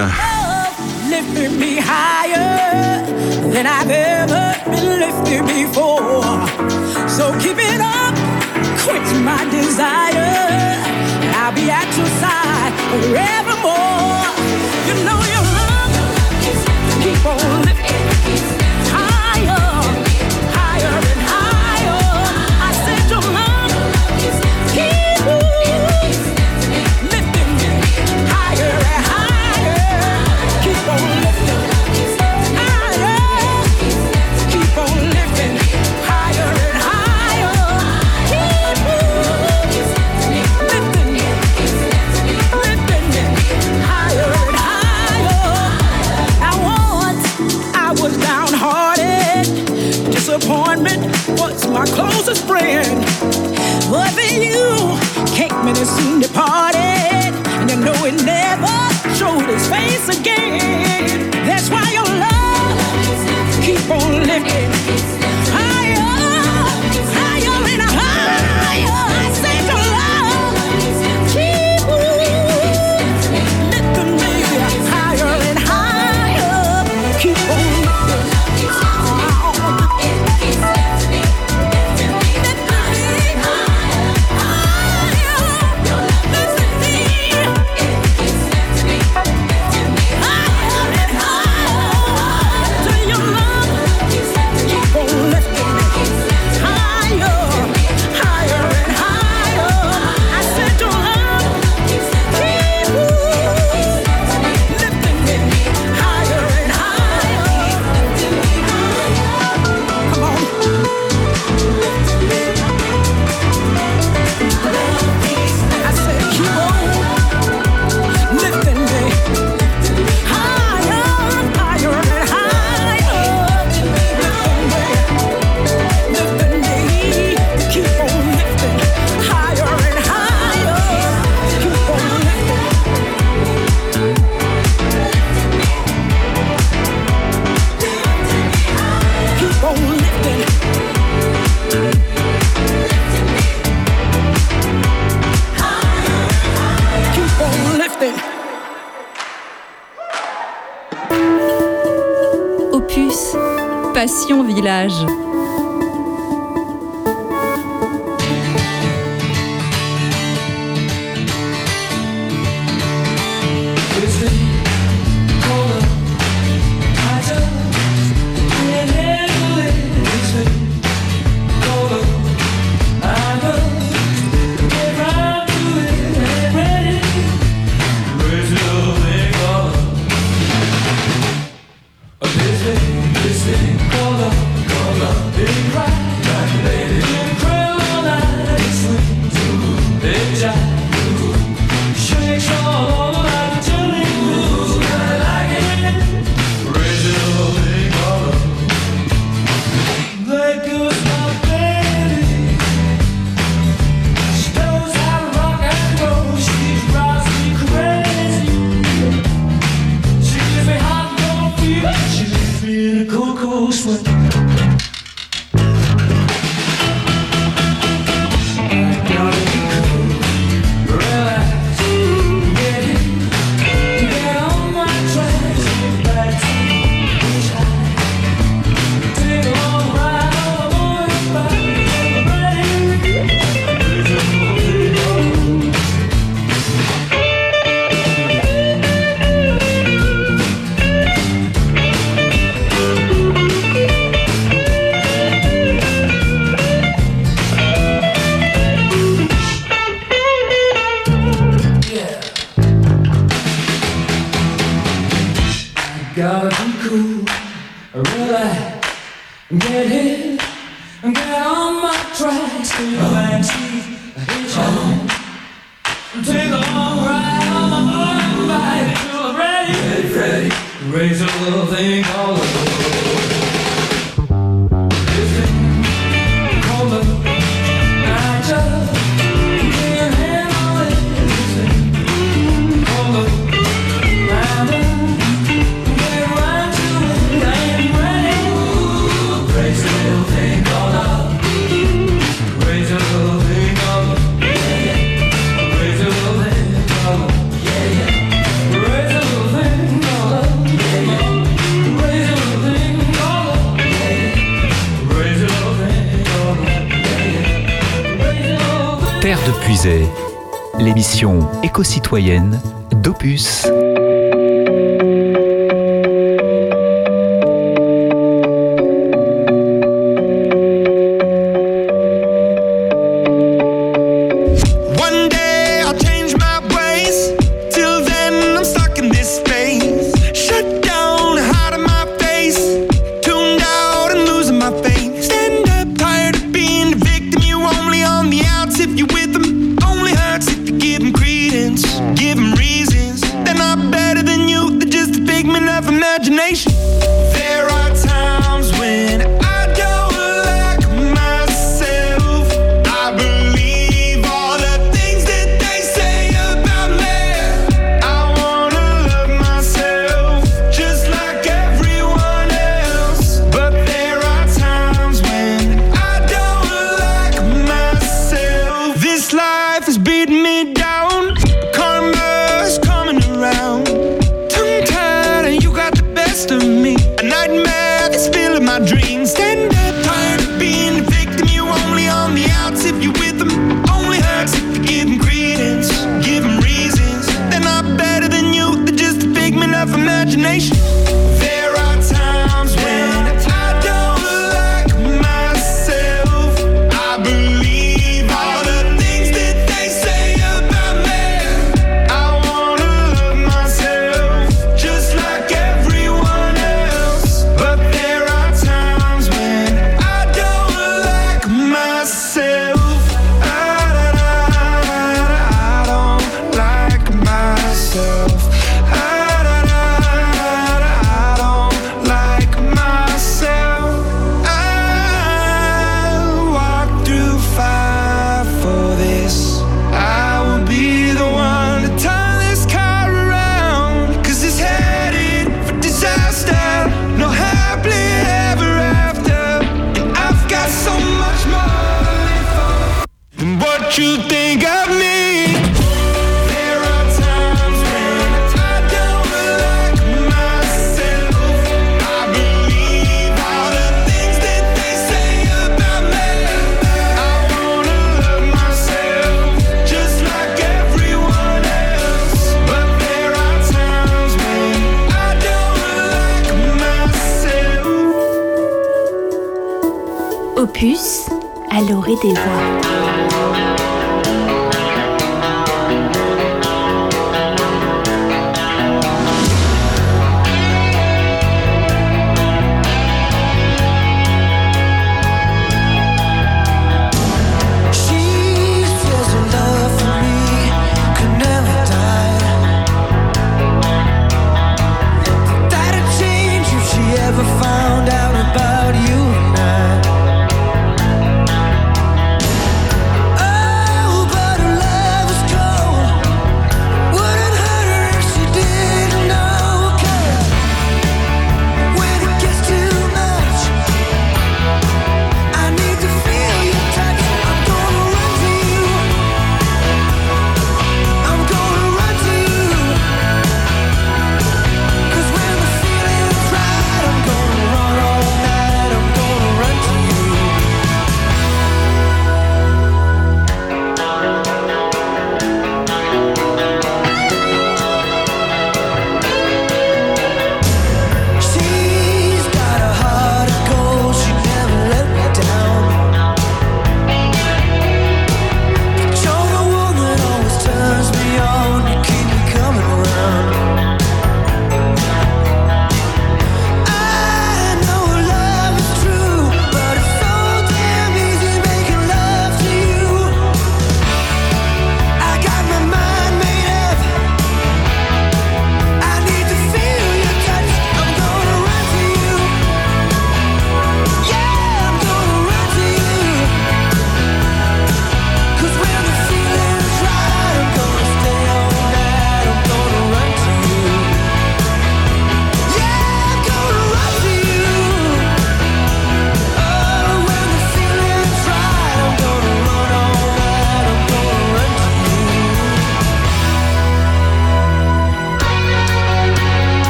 Éco-citoyenne d'Opus.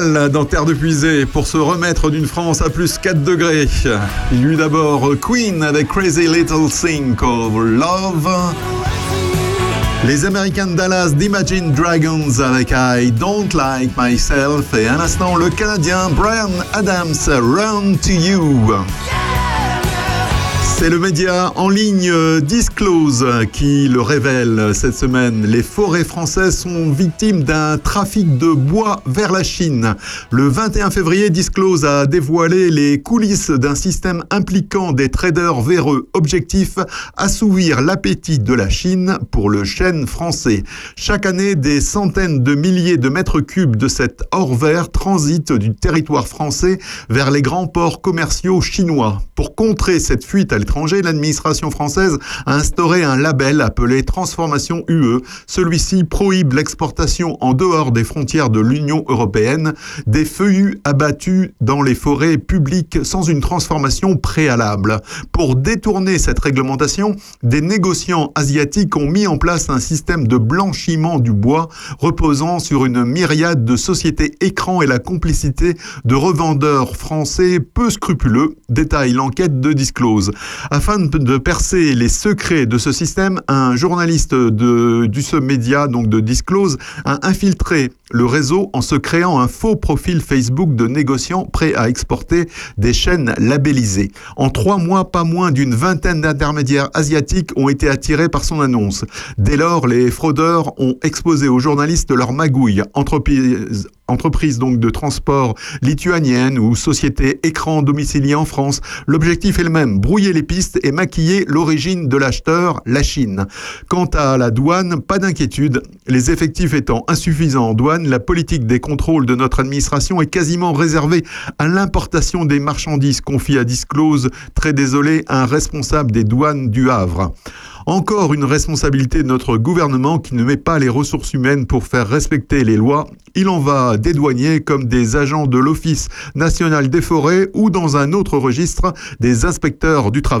Dans Terre de Puisée pour se remettre d'une France à plus 4 degrés. Il y eut d'abord Queen avec Crazy Little Thing called Love. Les Américains Dallas d'Imagine Dragons avec I Don't Like Myself et un instant le Canadien Brian Adams Run to You. C'est le média en ligne euh, Disclose qui le révèle cette semaine. Les forêts françaises sont victimes d'un trafic de bois vers la Chine. Le 21 février, Disclose a dévoilé les coulisses d'un système impliquant des traders véreux. Objectif assouvir l'appétit de la Chine pour le chêne français. Chaque année, des centaines de milliers de mètres cubes de cet or vert transitent du territoire français vers les grands ports commerciaux chinois. Pour contrer cette fuite l'administration française a instauré un label appelé Transformation UE. Celui-ci prohibe l'exportation en dehors des frontières de l'Union européenne des feuillus abattus dans les forêts publiques sans une transformation préalable. Pour détourner cette réglementation, des négociants asiatiques ont mis en place un système de blanchiment du bois reposant sur une myriade de sociétés écrans et la complicité de revendeurs français peu scrupuleux, détaille l'enquête de Disclose. Afin de percer les secrets de ce système, un journaliste du média, donc de Disclose, a infiltré le réseau en se créant un faux profil Facebook de négociants prêts à exporter des chaînes labellisées. En trois mois, pas moins d'une vingtaine d'intermédiaires asiatiques ont été attirés par son annonce. Dès lors, les fraudeurs ont exposé aux journalistes leur magouille, entreprise, entreprise donc de transport lituanienne ou société écran domicilié en France, l'objectif est le même, brouiller les pistes et maquiller l'origine de l'acheteur, la Chine. Quant à la douane, pas d'inquiétude, les effectifs étant insuffisants en douane, la politique des contrôles de notre administration est quasiment réservée à l'importation des marchandises, confie à Disclose, très désolé, un responsable des douanes du Havre. Encore une responsabilité de notre gouvernement qui ne met pas les ressources humaines pour faire respecter les lois. Il en va des douaniers comme des agents de l'Office national des forêts ou dans un autre registre des inspecteurs du travail.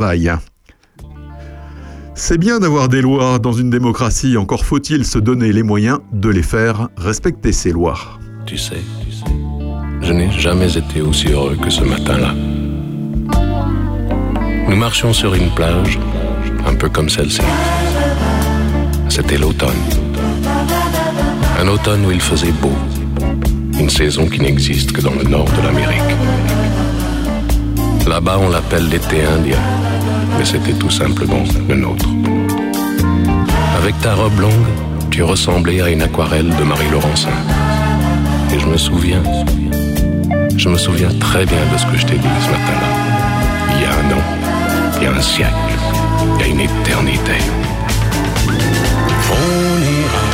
C'est bien d'avoir des lois dans une démocratie, encore faut-il se donner les moyens de les faire respecter ces lois. Tu sais, je n'ai jamais été aussi heureux que ce matin-là. Nous marchions sur une plage, un peu comme celle-ci. C'était l'automne. Un automne où il faisait beau. Une saison qui n'existe que dans le nord de l'Amérique. Là-bas, on l'appelle l'été indien, mais c'était tout simplement le nôtre. Avec ta robe longue, tu ressemblais à une aquarelle de Marie Laurencin. Et je me souviens, je me souviens très bien de ce que je t'ai dit ce matin-là. Il y a un an, il y a un siècle, il y a une éternité. On ira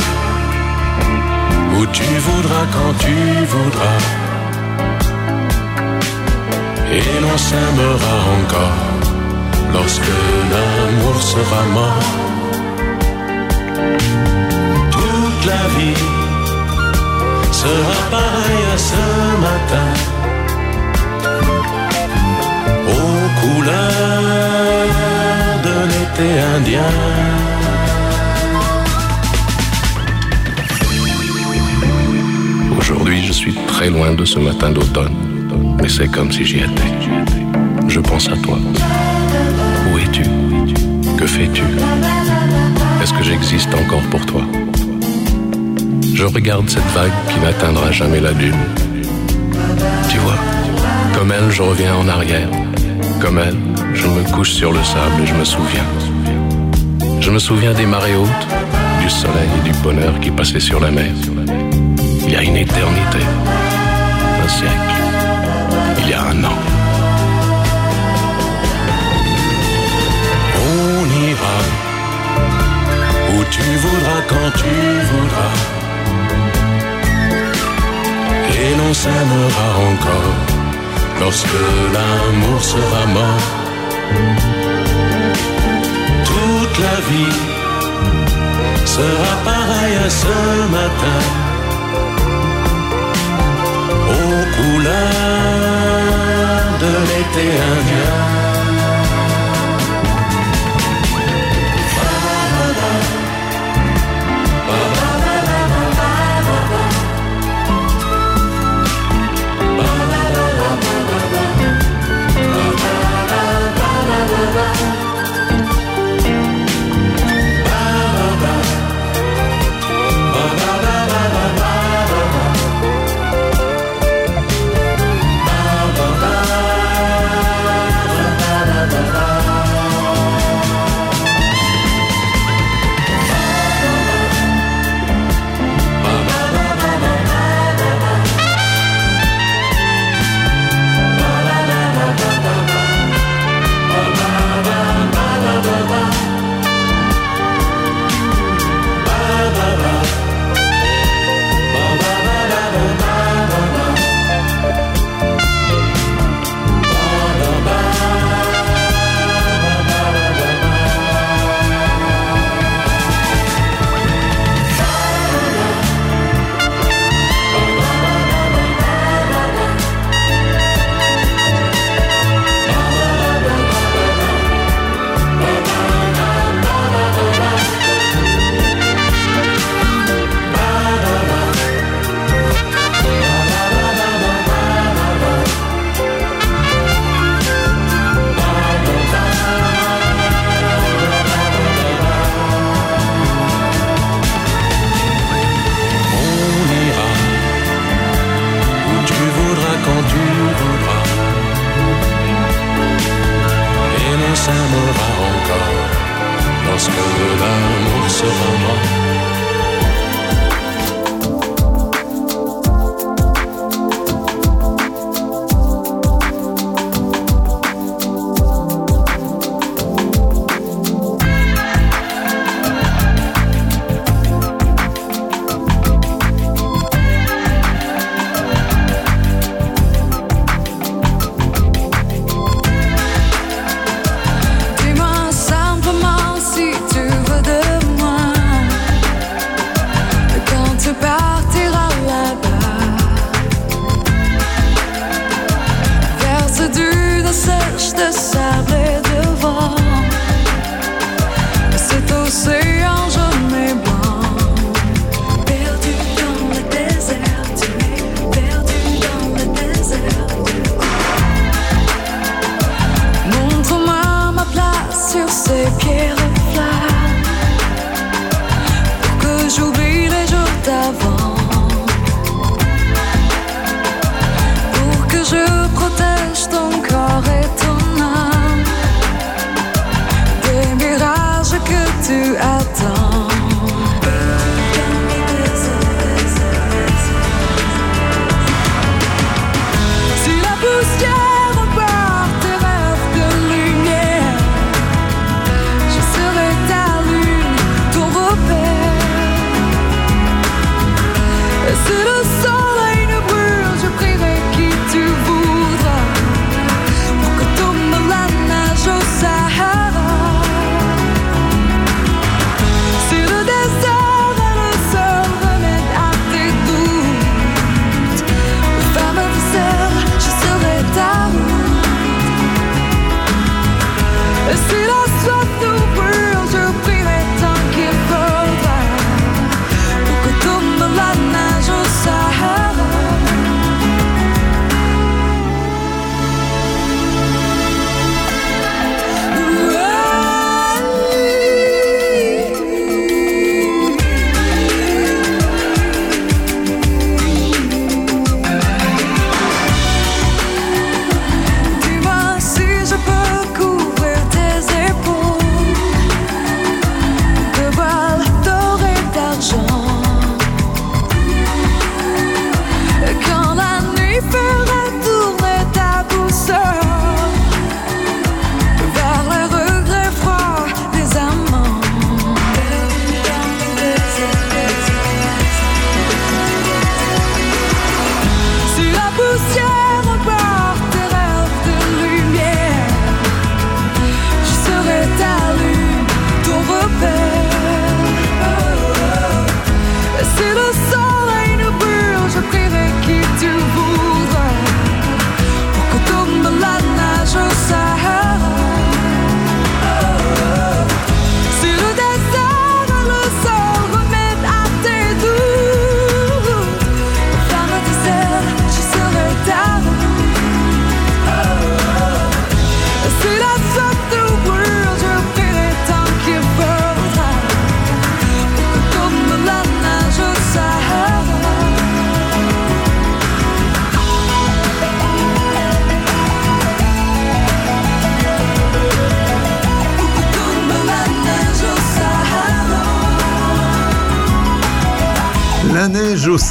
où tu voudras quand tu voudras. Et l'on s'aimera encore lorsque l'amour sera mort. Toute la vie sera pareille à ce matin. Aux couleurs de l'été indien. Aujourd'hui, je suis très loin de ce matin d'automne, mais c'est comme si j'y étais. Je pense à toi. Où es-tu? Que fais-tu? Est-ce que j'existe encore pour toi? Je regarde cette vague qui n'atteindra jamais la lune. Tu vois, comme elle, je reviens en arrière. Comme elle, je me couche sur le sable et je me souviens. Je me souviens des marées hautes, du soleil et du bonheur qui passaient sur la mer. Il y a une éternité, un siècle, On ira où tu voudras quand tu voudras. Et l'on s'aimera encore lorsque l'amour sera mort. Toute la vie sera pareille à ce matin. Aux couleurs de l'été indien. L'amour sera mort.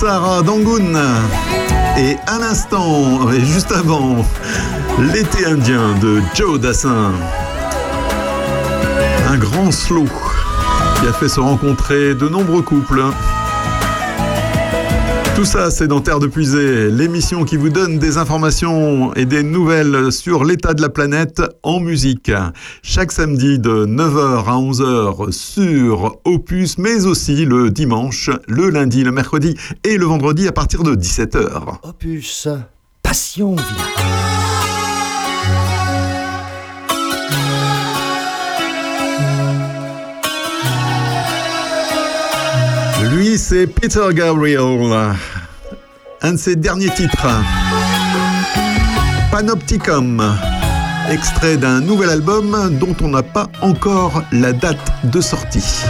Sarah euh, Et à l'instant, et juste avant, l'été indien de Joe Dassin. Un grand slow qui a fait se rencontrer de nombreux couples. Tout ça, c'est dans Terre de Puisée, l'émission qui vous donne des informations et des nouvelles sur l'état de la planète en musique chaque samedi de 9h à 11h sur Opus, mais aussi le dimanche, le lundi, le mercredi et le vendredi à partir de 17h. Opus, passion vient. Lui, c'est Peter Gabriel. Un de ses derniers titres. Panopticum extrait d'un nouvel album dont on n'a pas encore la date de sortie.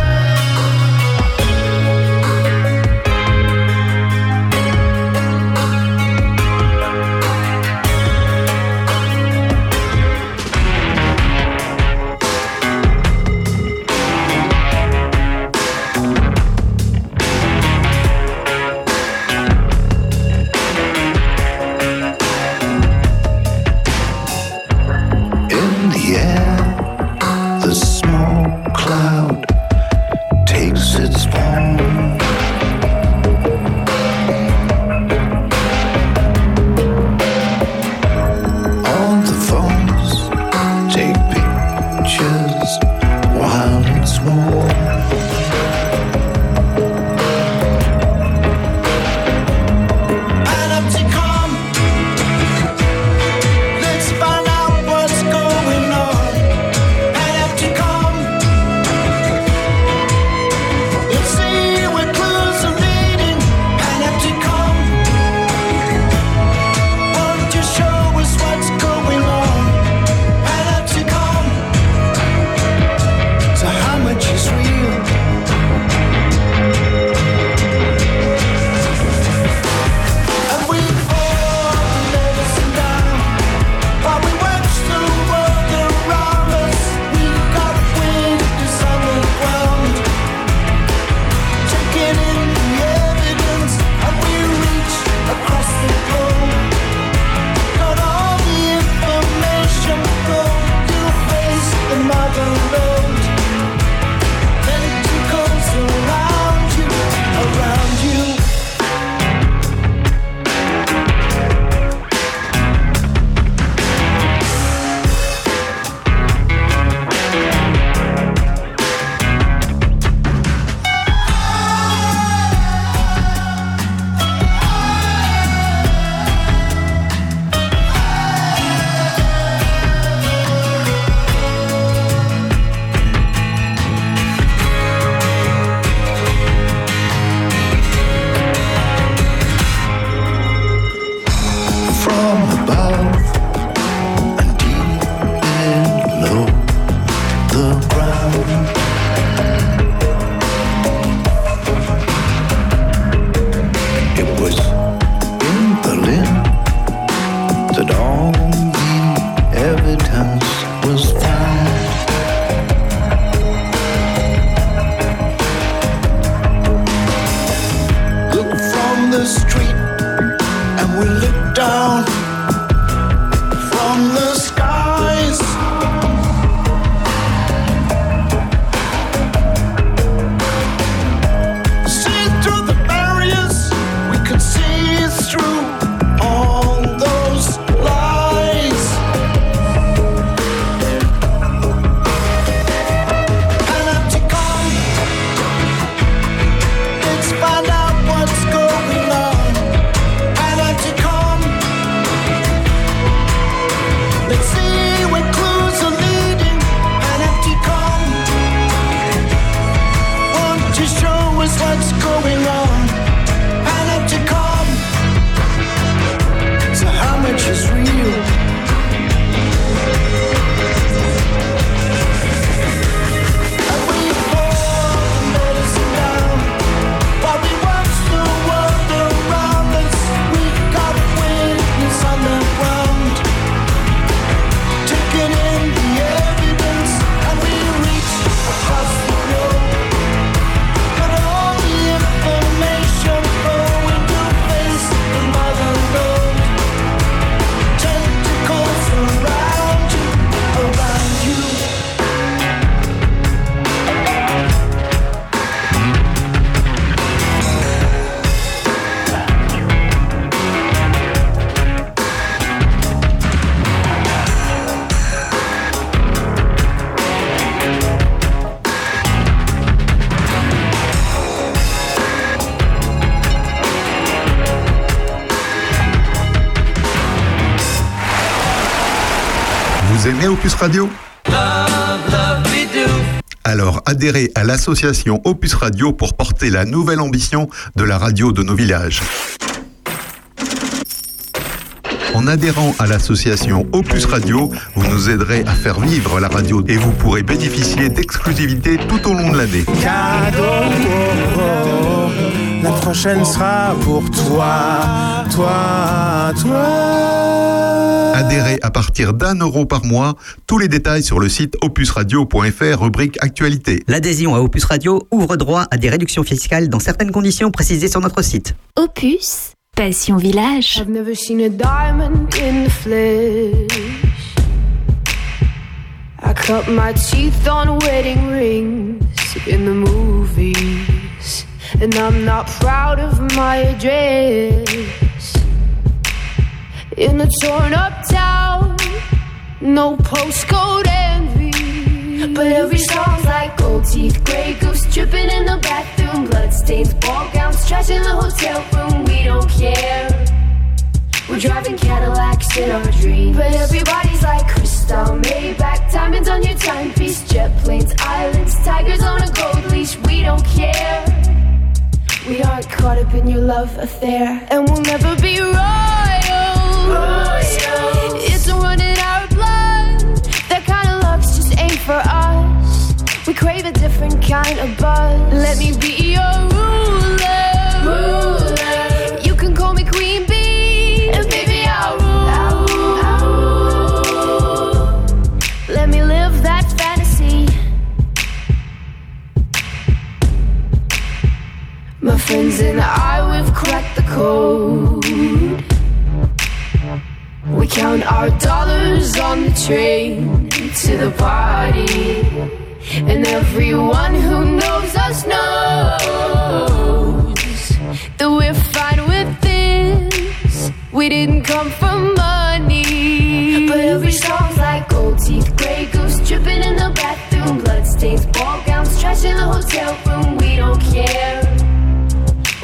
Opus Radio Alors adhérez à l'association Opus Radio pour porter la nouvelle ambition de la radio de nos villages. En adhérant à l'association Opus Radio, vous nous aiderez à faire vivre la radio et vous pourrez bénéficier d'exclusivités tout au long de l'année. La prochaine sera pour toi, toi, toi. Adhérez à partir d'un euro par mois. Tous les détails sur le site opusradio.fr, rubrique Actualité. L'adhésion à Opus Radio ouvre droit à des réductions fiscales dans certaines conditions précisées sur notre site. Opus, Passion Village. I've never seen a diamond in the flesh. I cut my teeth on wedding rings in the movies. And I'm not proud of my address. In a torn up town, no postcode envy. But every song's like gold teeth, grey goose dripping in the bathroom, bloodstains, ball gowns, trash in the hotel room. We don't care. We're driving Cadillacs in our dreams. But everybody's like crystal, Maybach, diamonds on your timepiece, jet planes, islands, tigers on a gold leash. We don't care. We aren't caught up in your love affair, and we'll never be royal. It's a run in our blood. That kind of luck's just ain't for us. We crave a different kind of buzz. Let me be your ruler. My friends and I, we've cracked the code. We count our dollars on the train to the party. And everyone who knows us knows that we're fine with this. We didn't come for money. But every song's like gold teeth, grey goose dripping in the bathroom, bloodstains, ball gowns, trash in the hotel room. We don't care.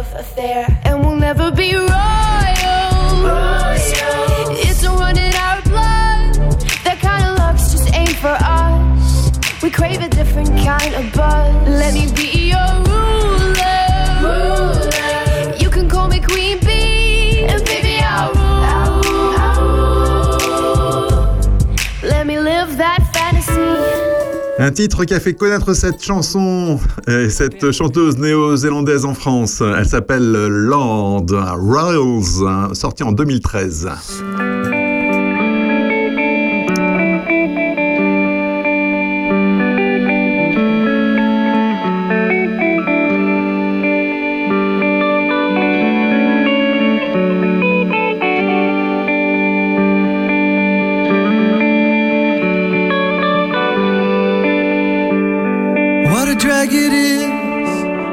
Love affair, and we'll never be royal. It's a run in our blood. That kind of luck's just ain't for us. We crave a different kind of buzz. Let me be Un titre qui a fait connaître cette chanson, et cette chanteuse néo-zélandaise en France. Elle s'appelle Lord Riles, sortie en 2013.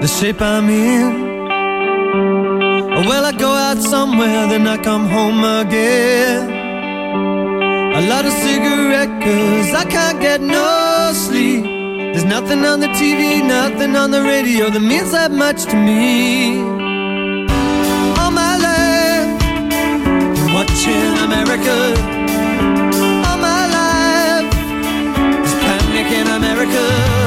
The shape I'm in. Well, I go out somewhere, then I come home again. A lot of cigarette, cause I can't get no sleep. There's nothing on the TV, nothing on the radio that means that much to me. All my life, been watching America. All my life, is panic in America.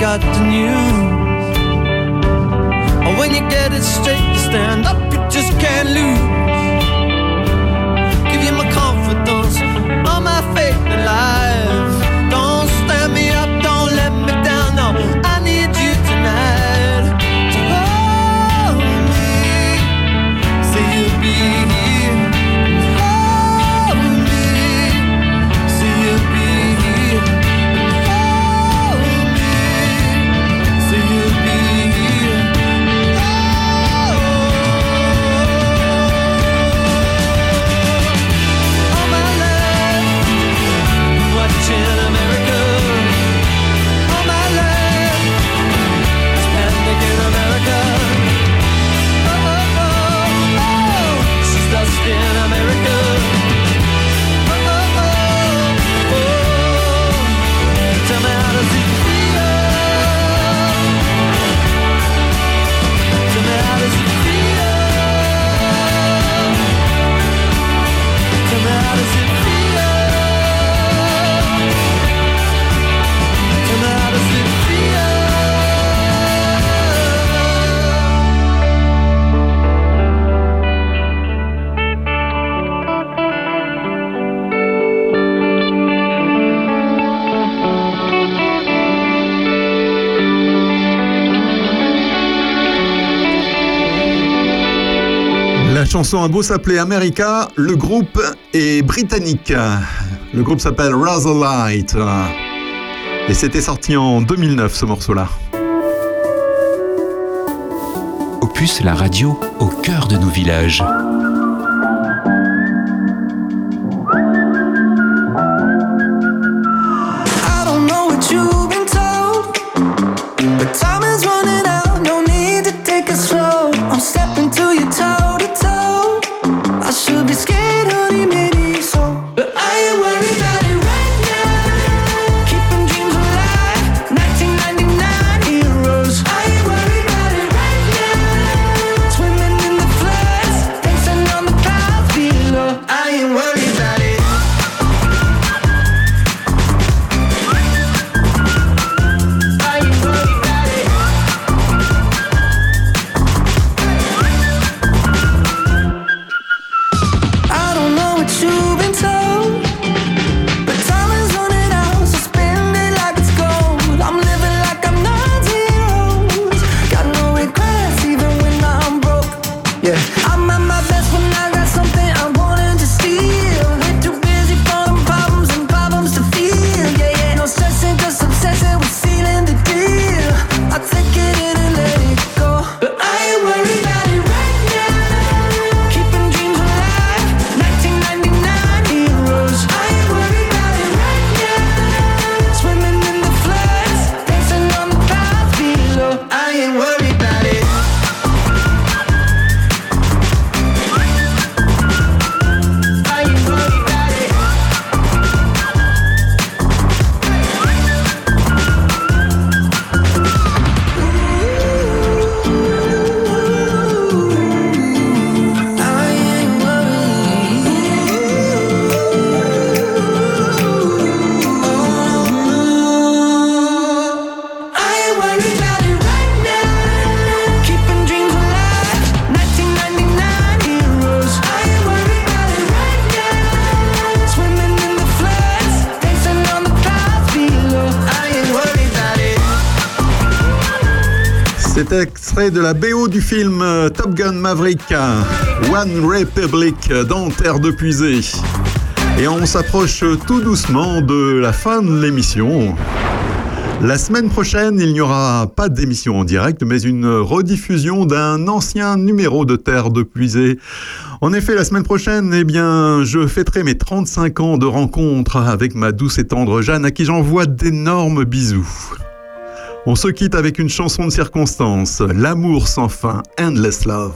got the news. chanson a beau s'appeler America, le groupe est britannique. Le groupe s'appelle Razorlight. Et c'était sorti en 2009 ce morceau-là. Opus, la radio au cœur de nos villages. La BO du film euh, Top Gun Maverick, One Republic dans Terre de Puisée. Et on s'approche tout doucement de la fin de l'émission. La semaine prochaine, il n'y aura pas d'émission en direct, mais une rediffusion d'un ancien numéro de Terre de Puisée. En effet, la semaine prochaine, eh bien, je fêterai mes 35 ans de rencontre avec ma douce et tendre Jeanne, à qui j'envoie d'énormes bisous. On se quitte avec une chanson de circonstance, L'amour sans fin, Endless Love.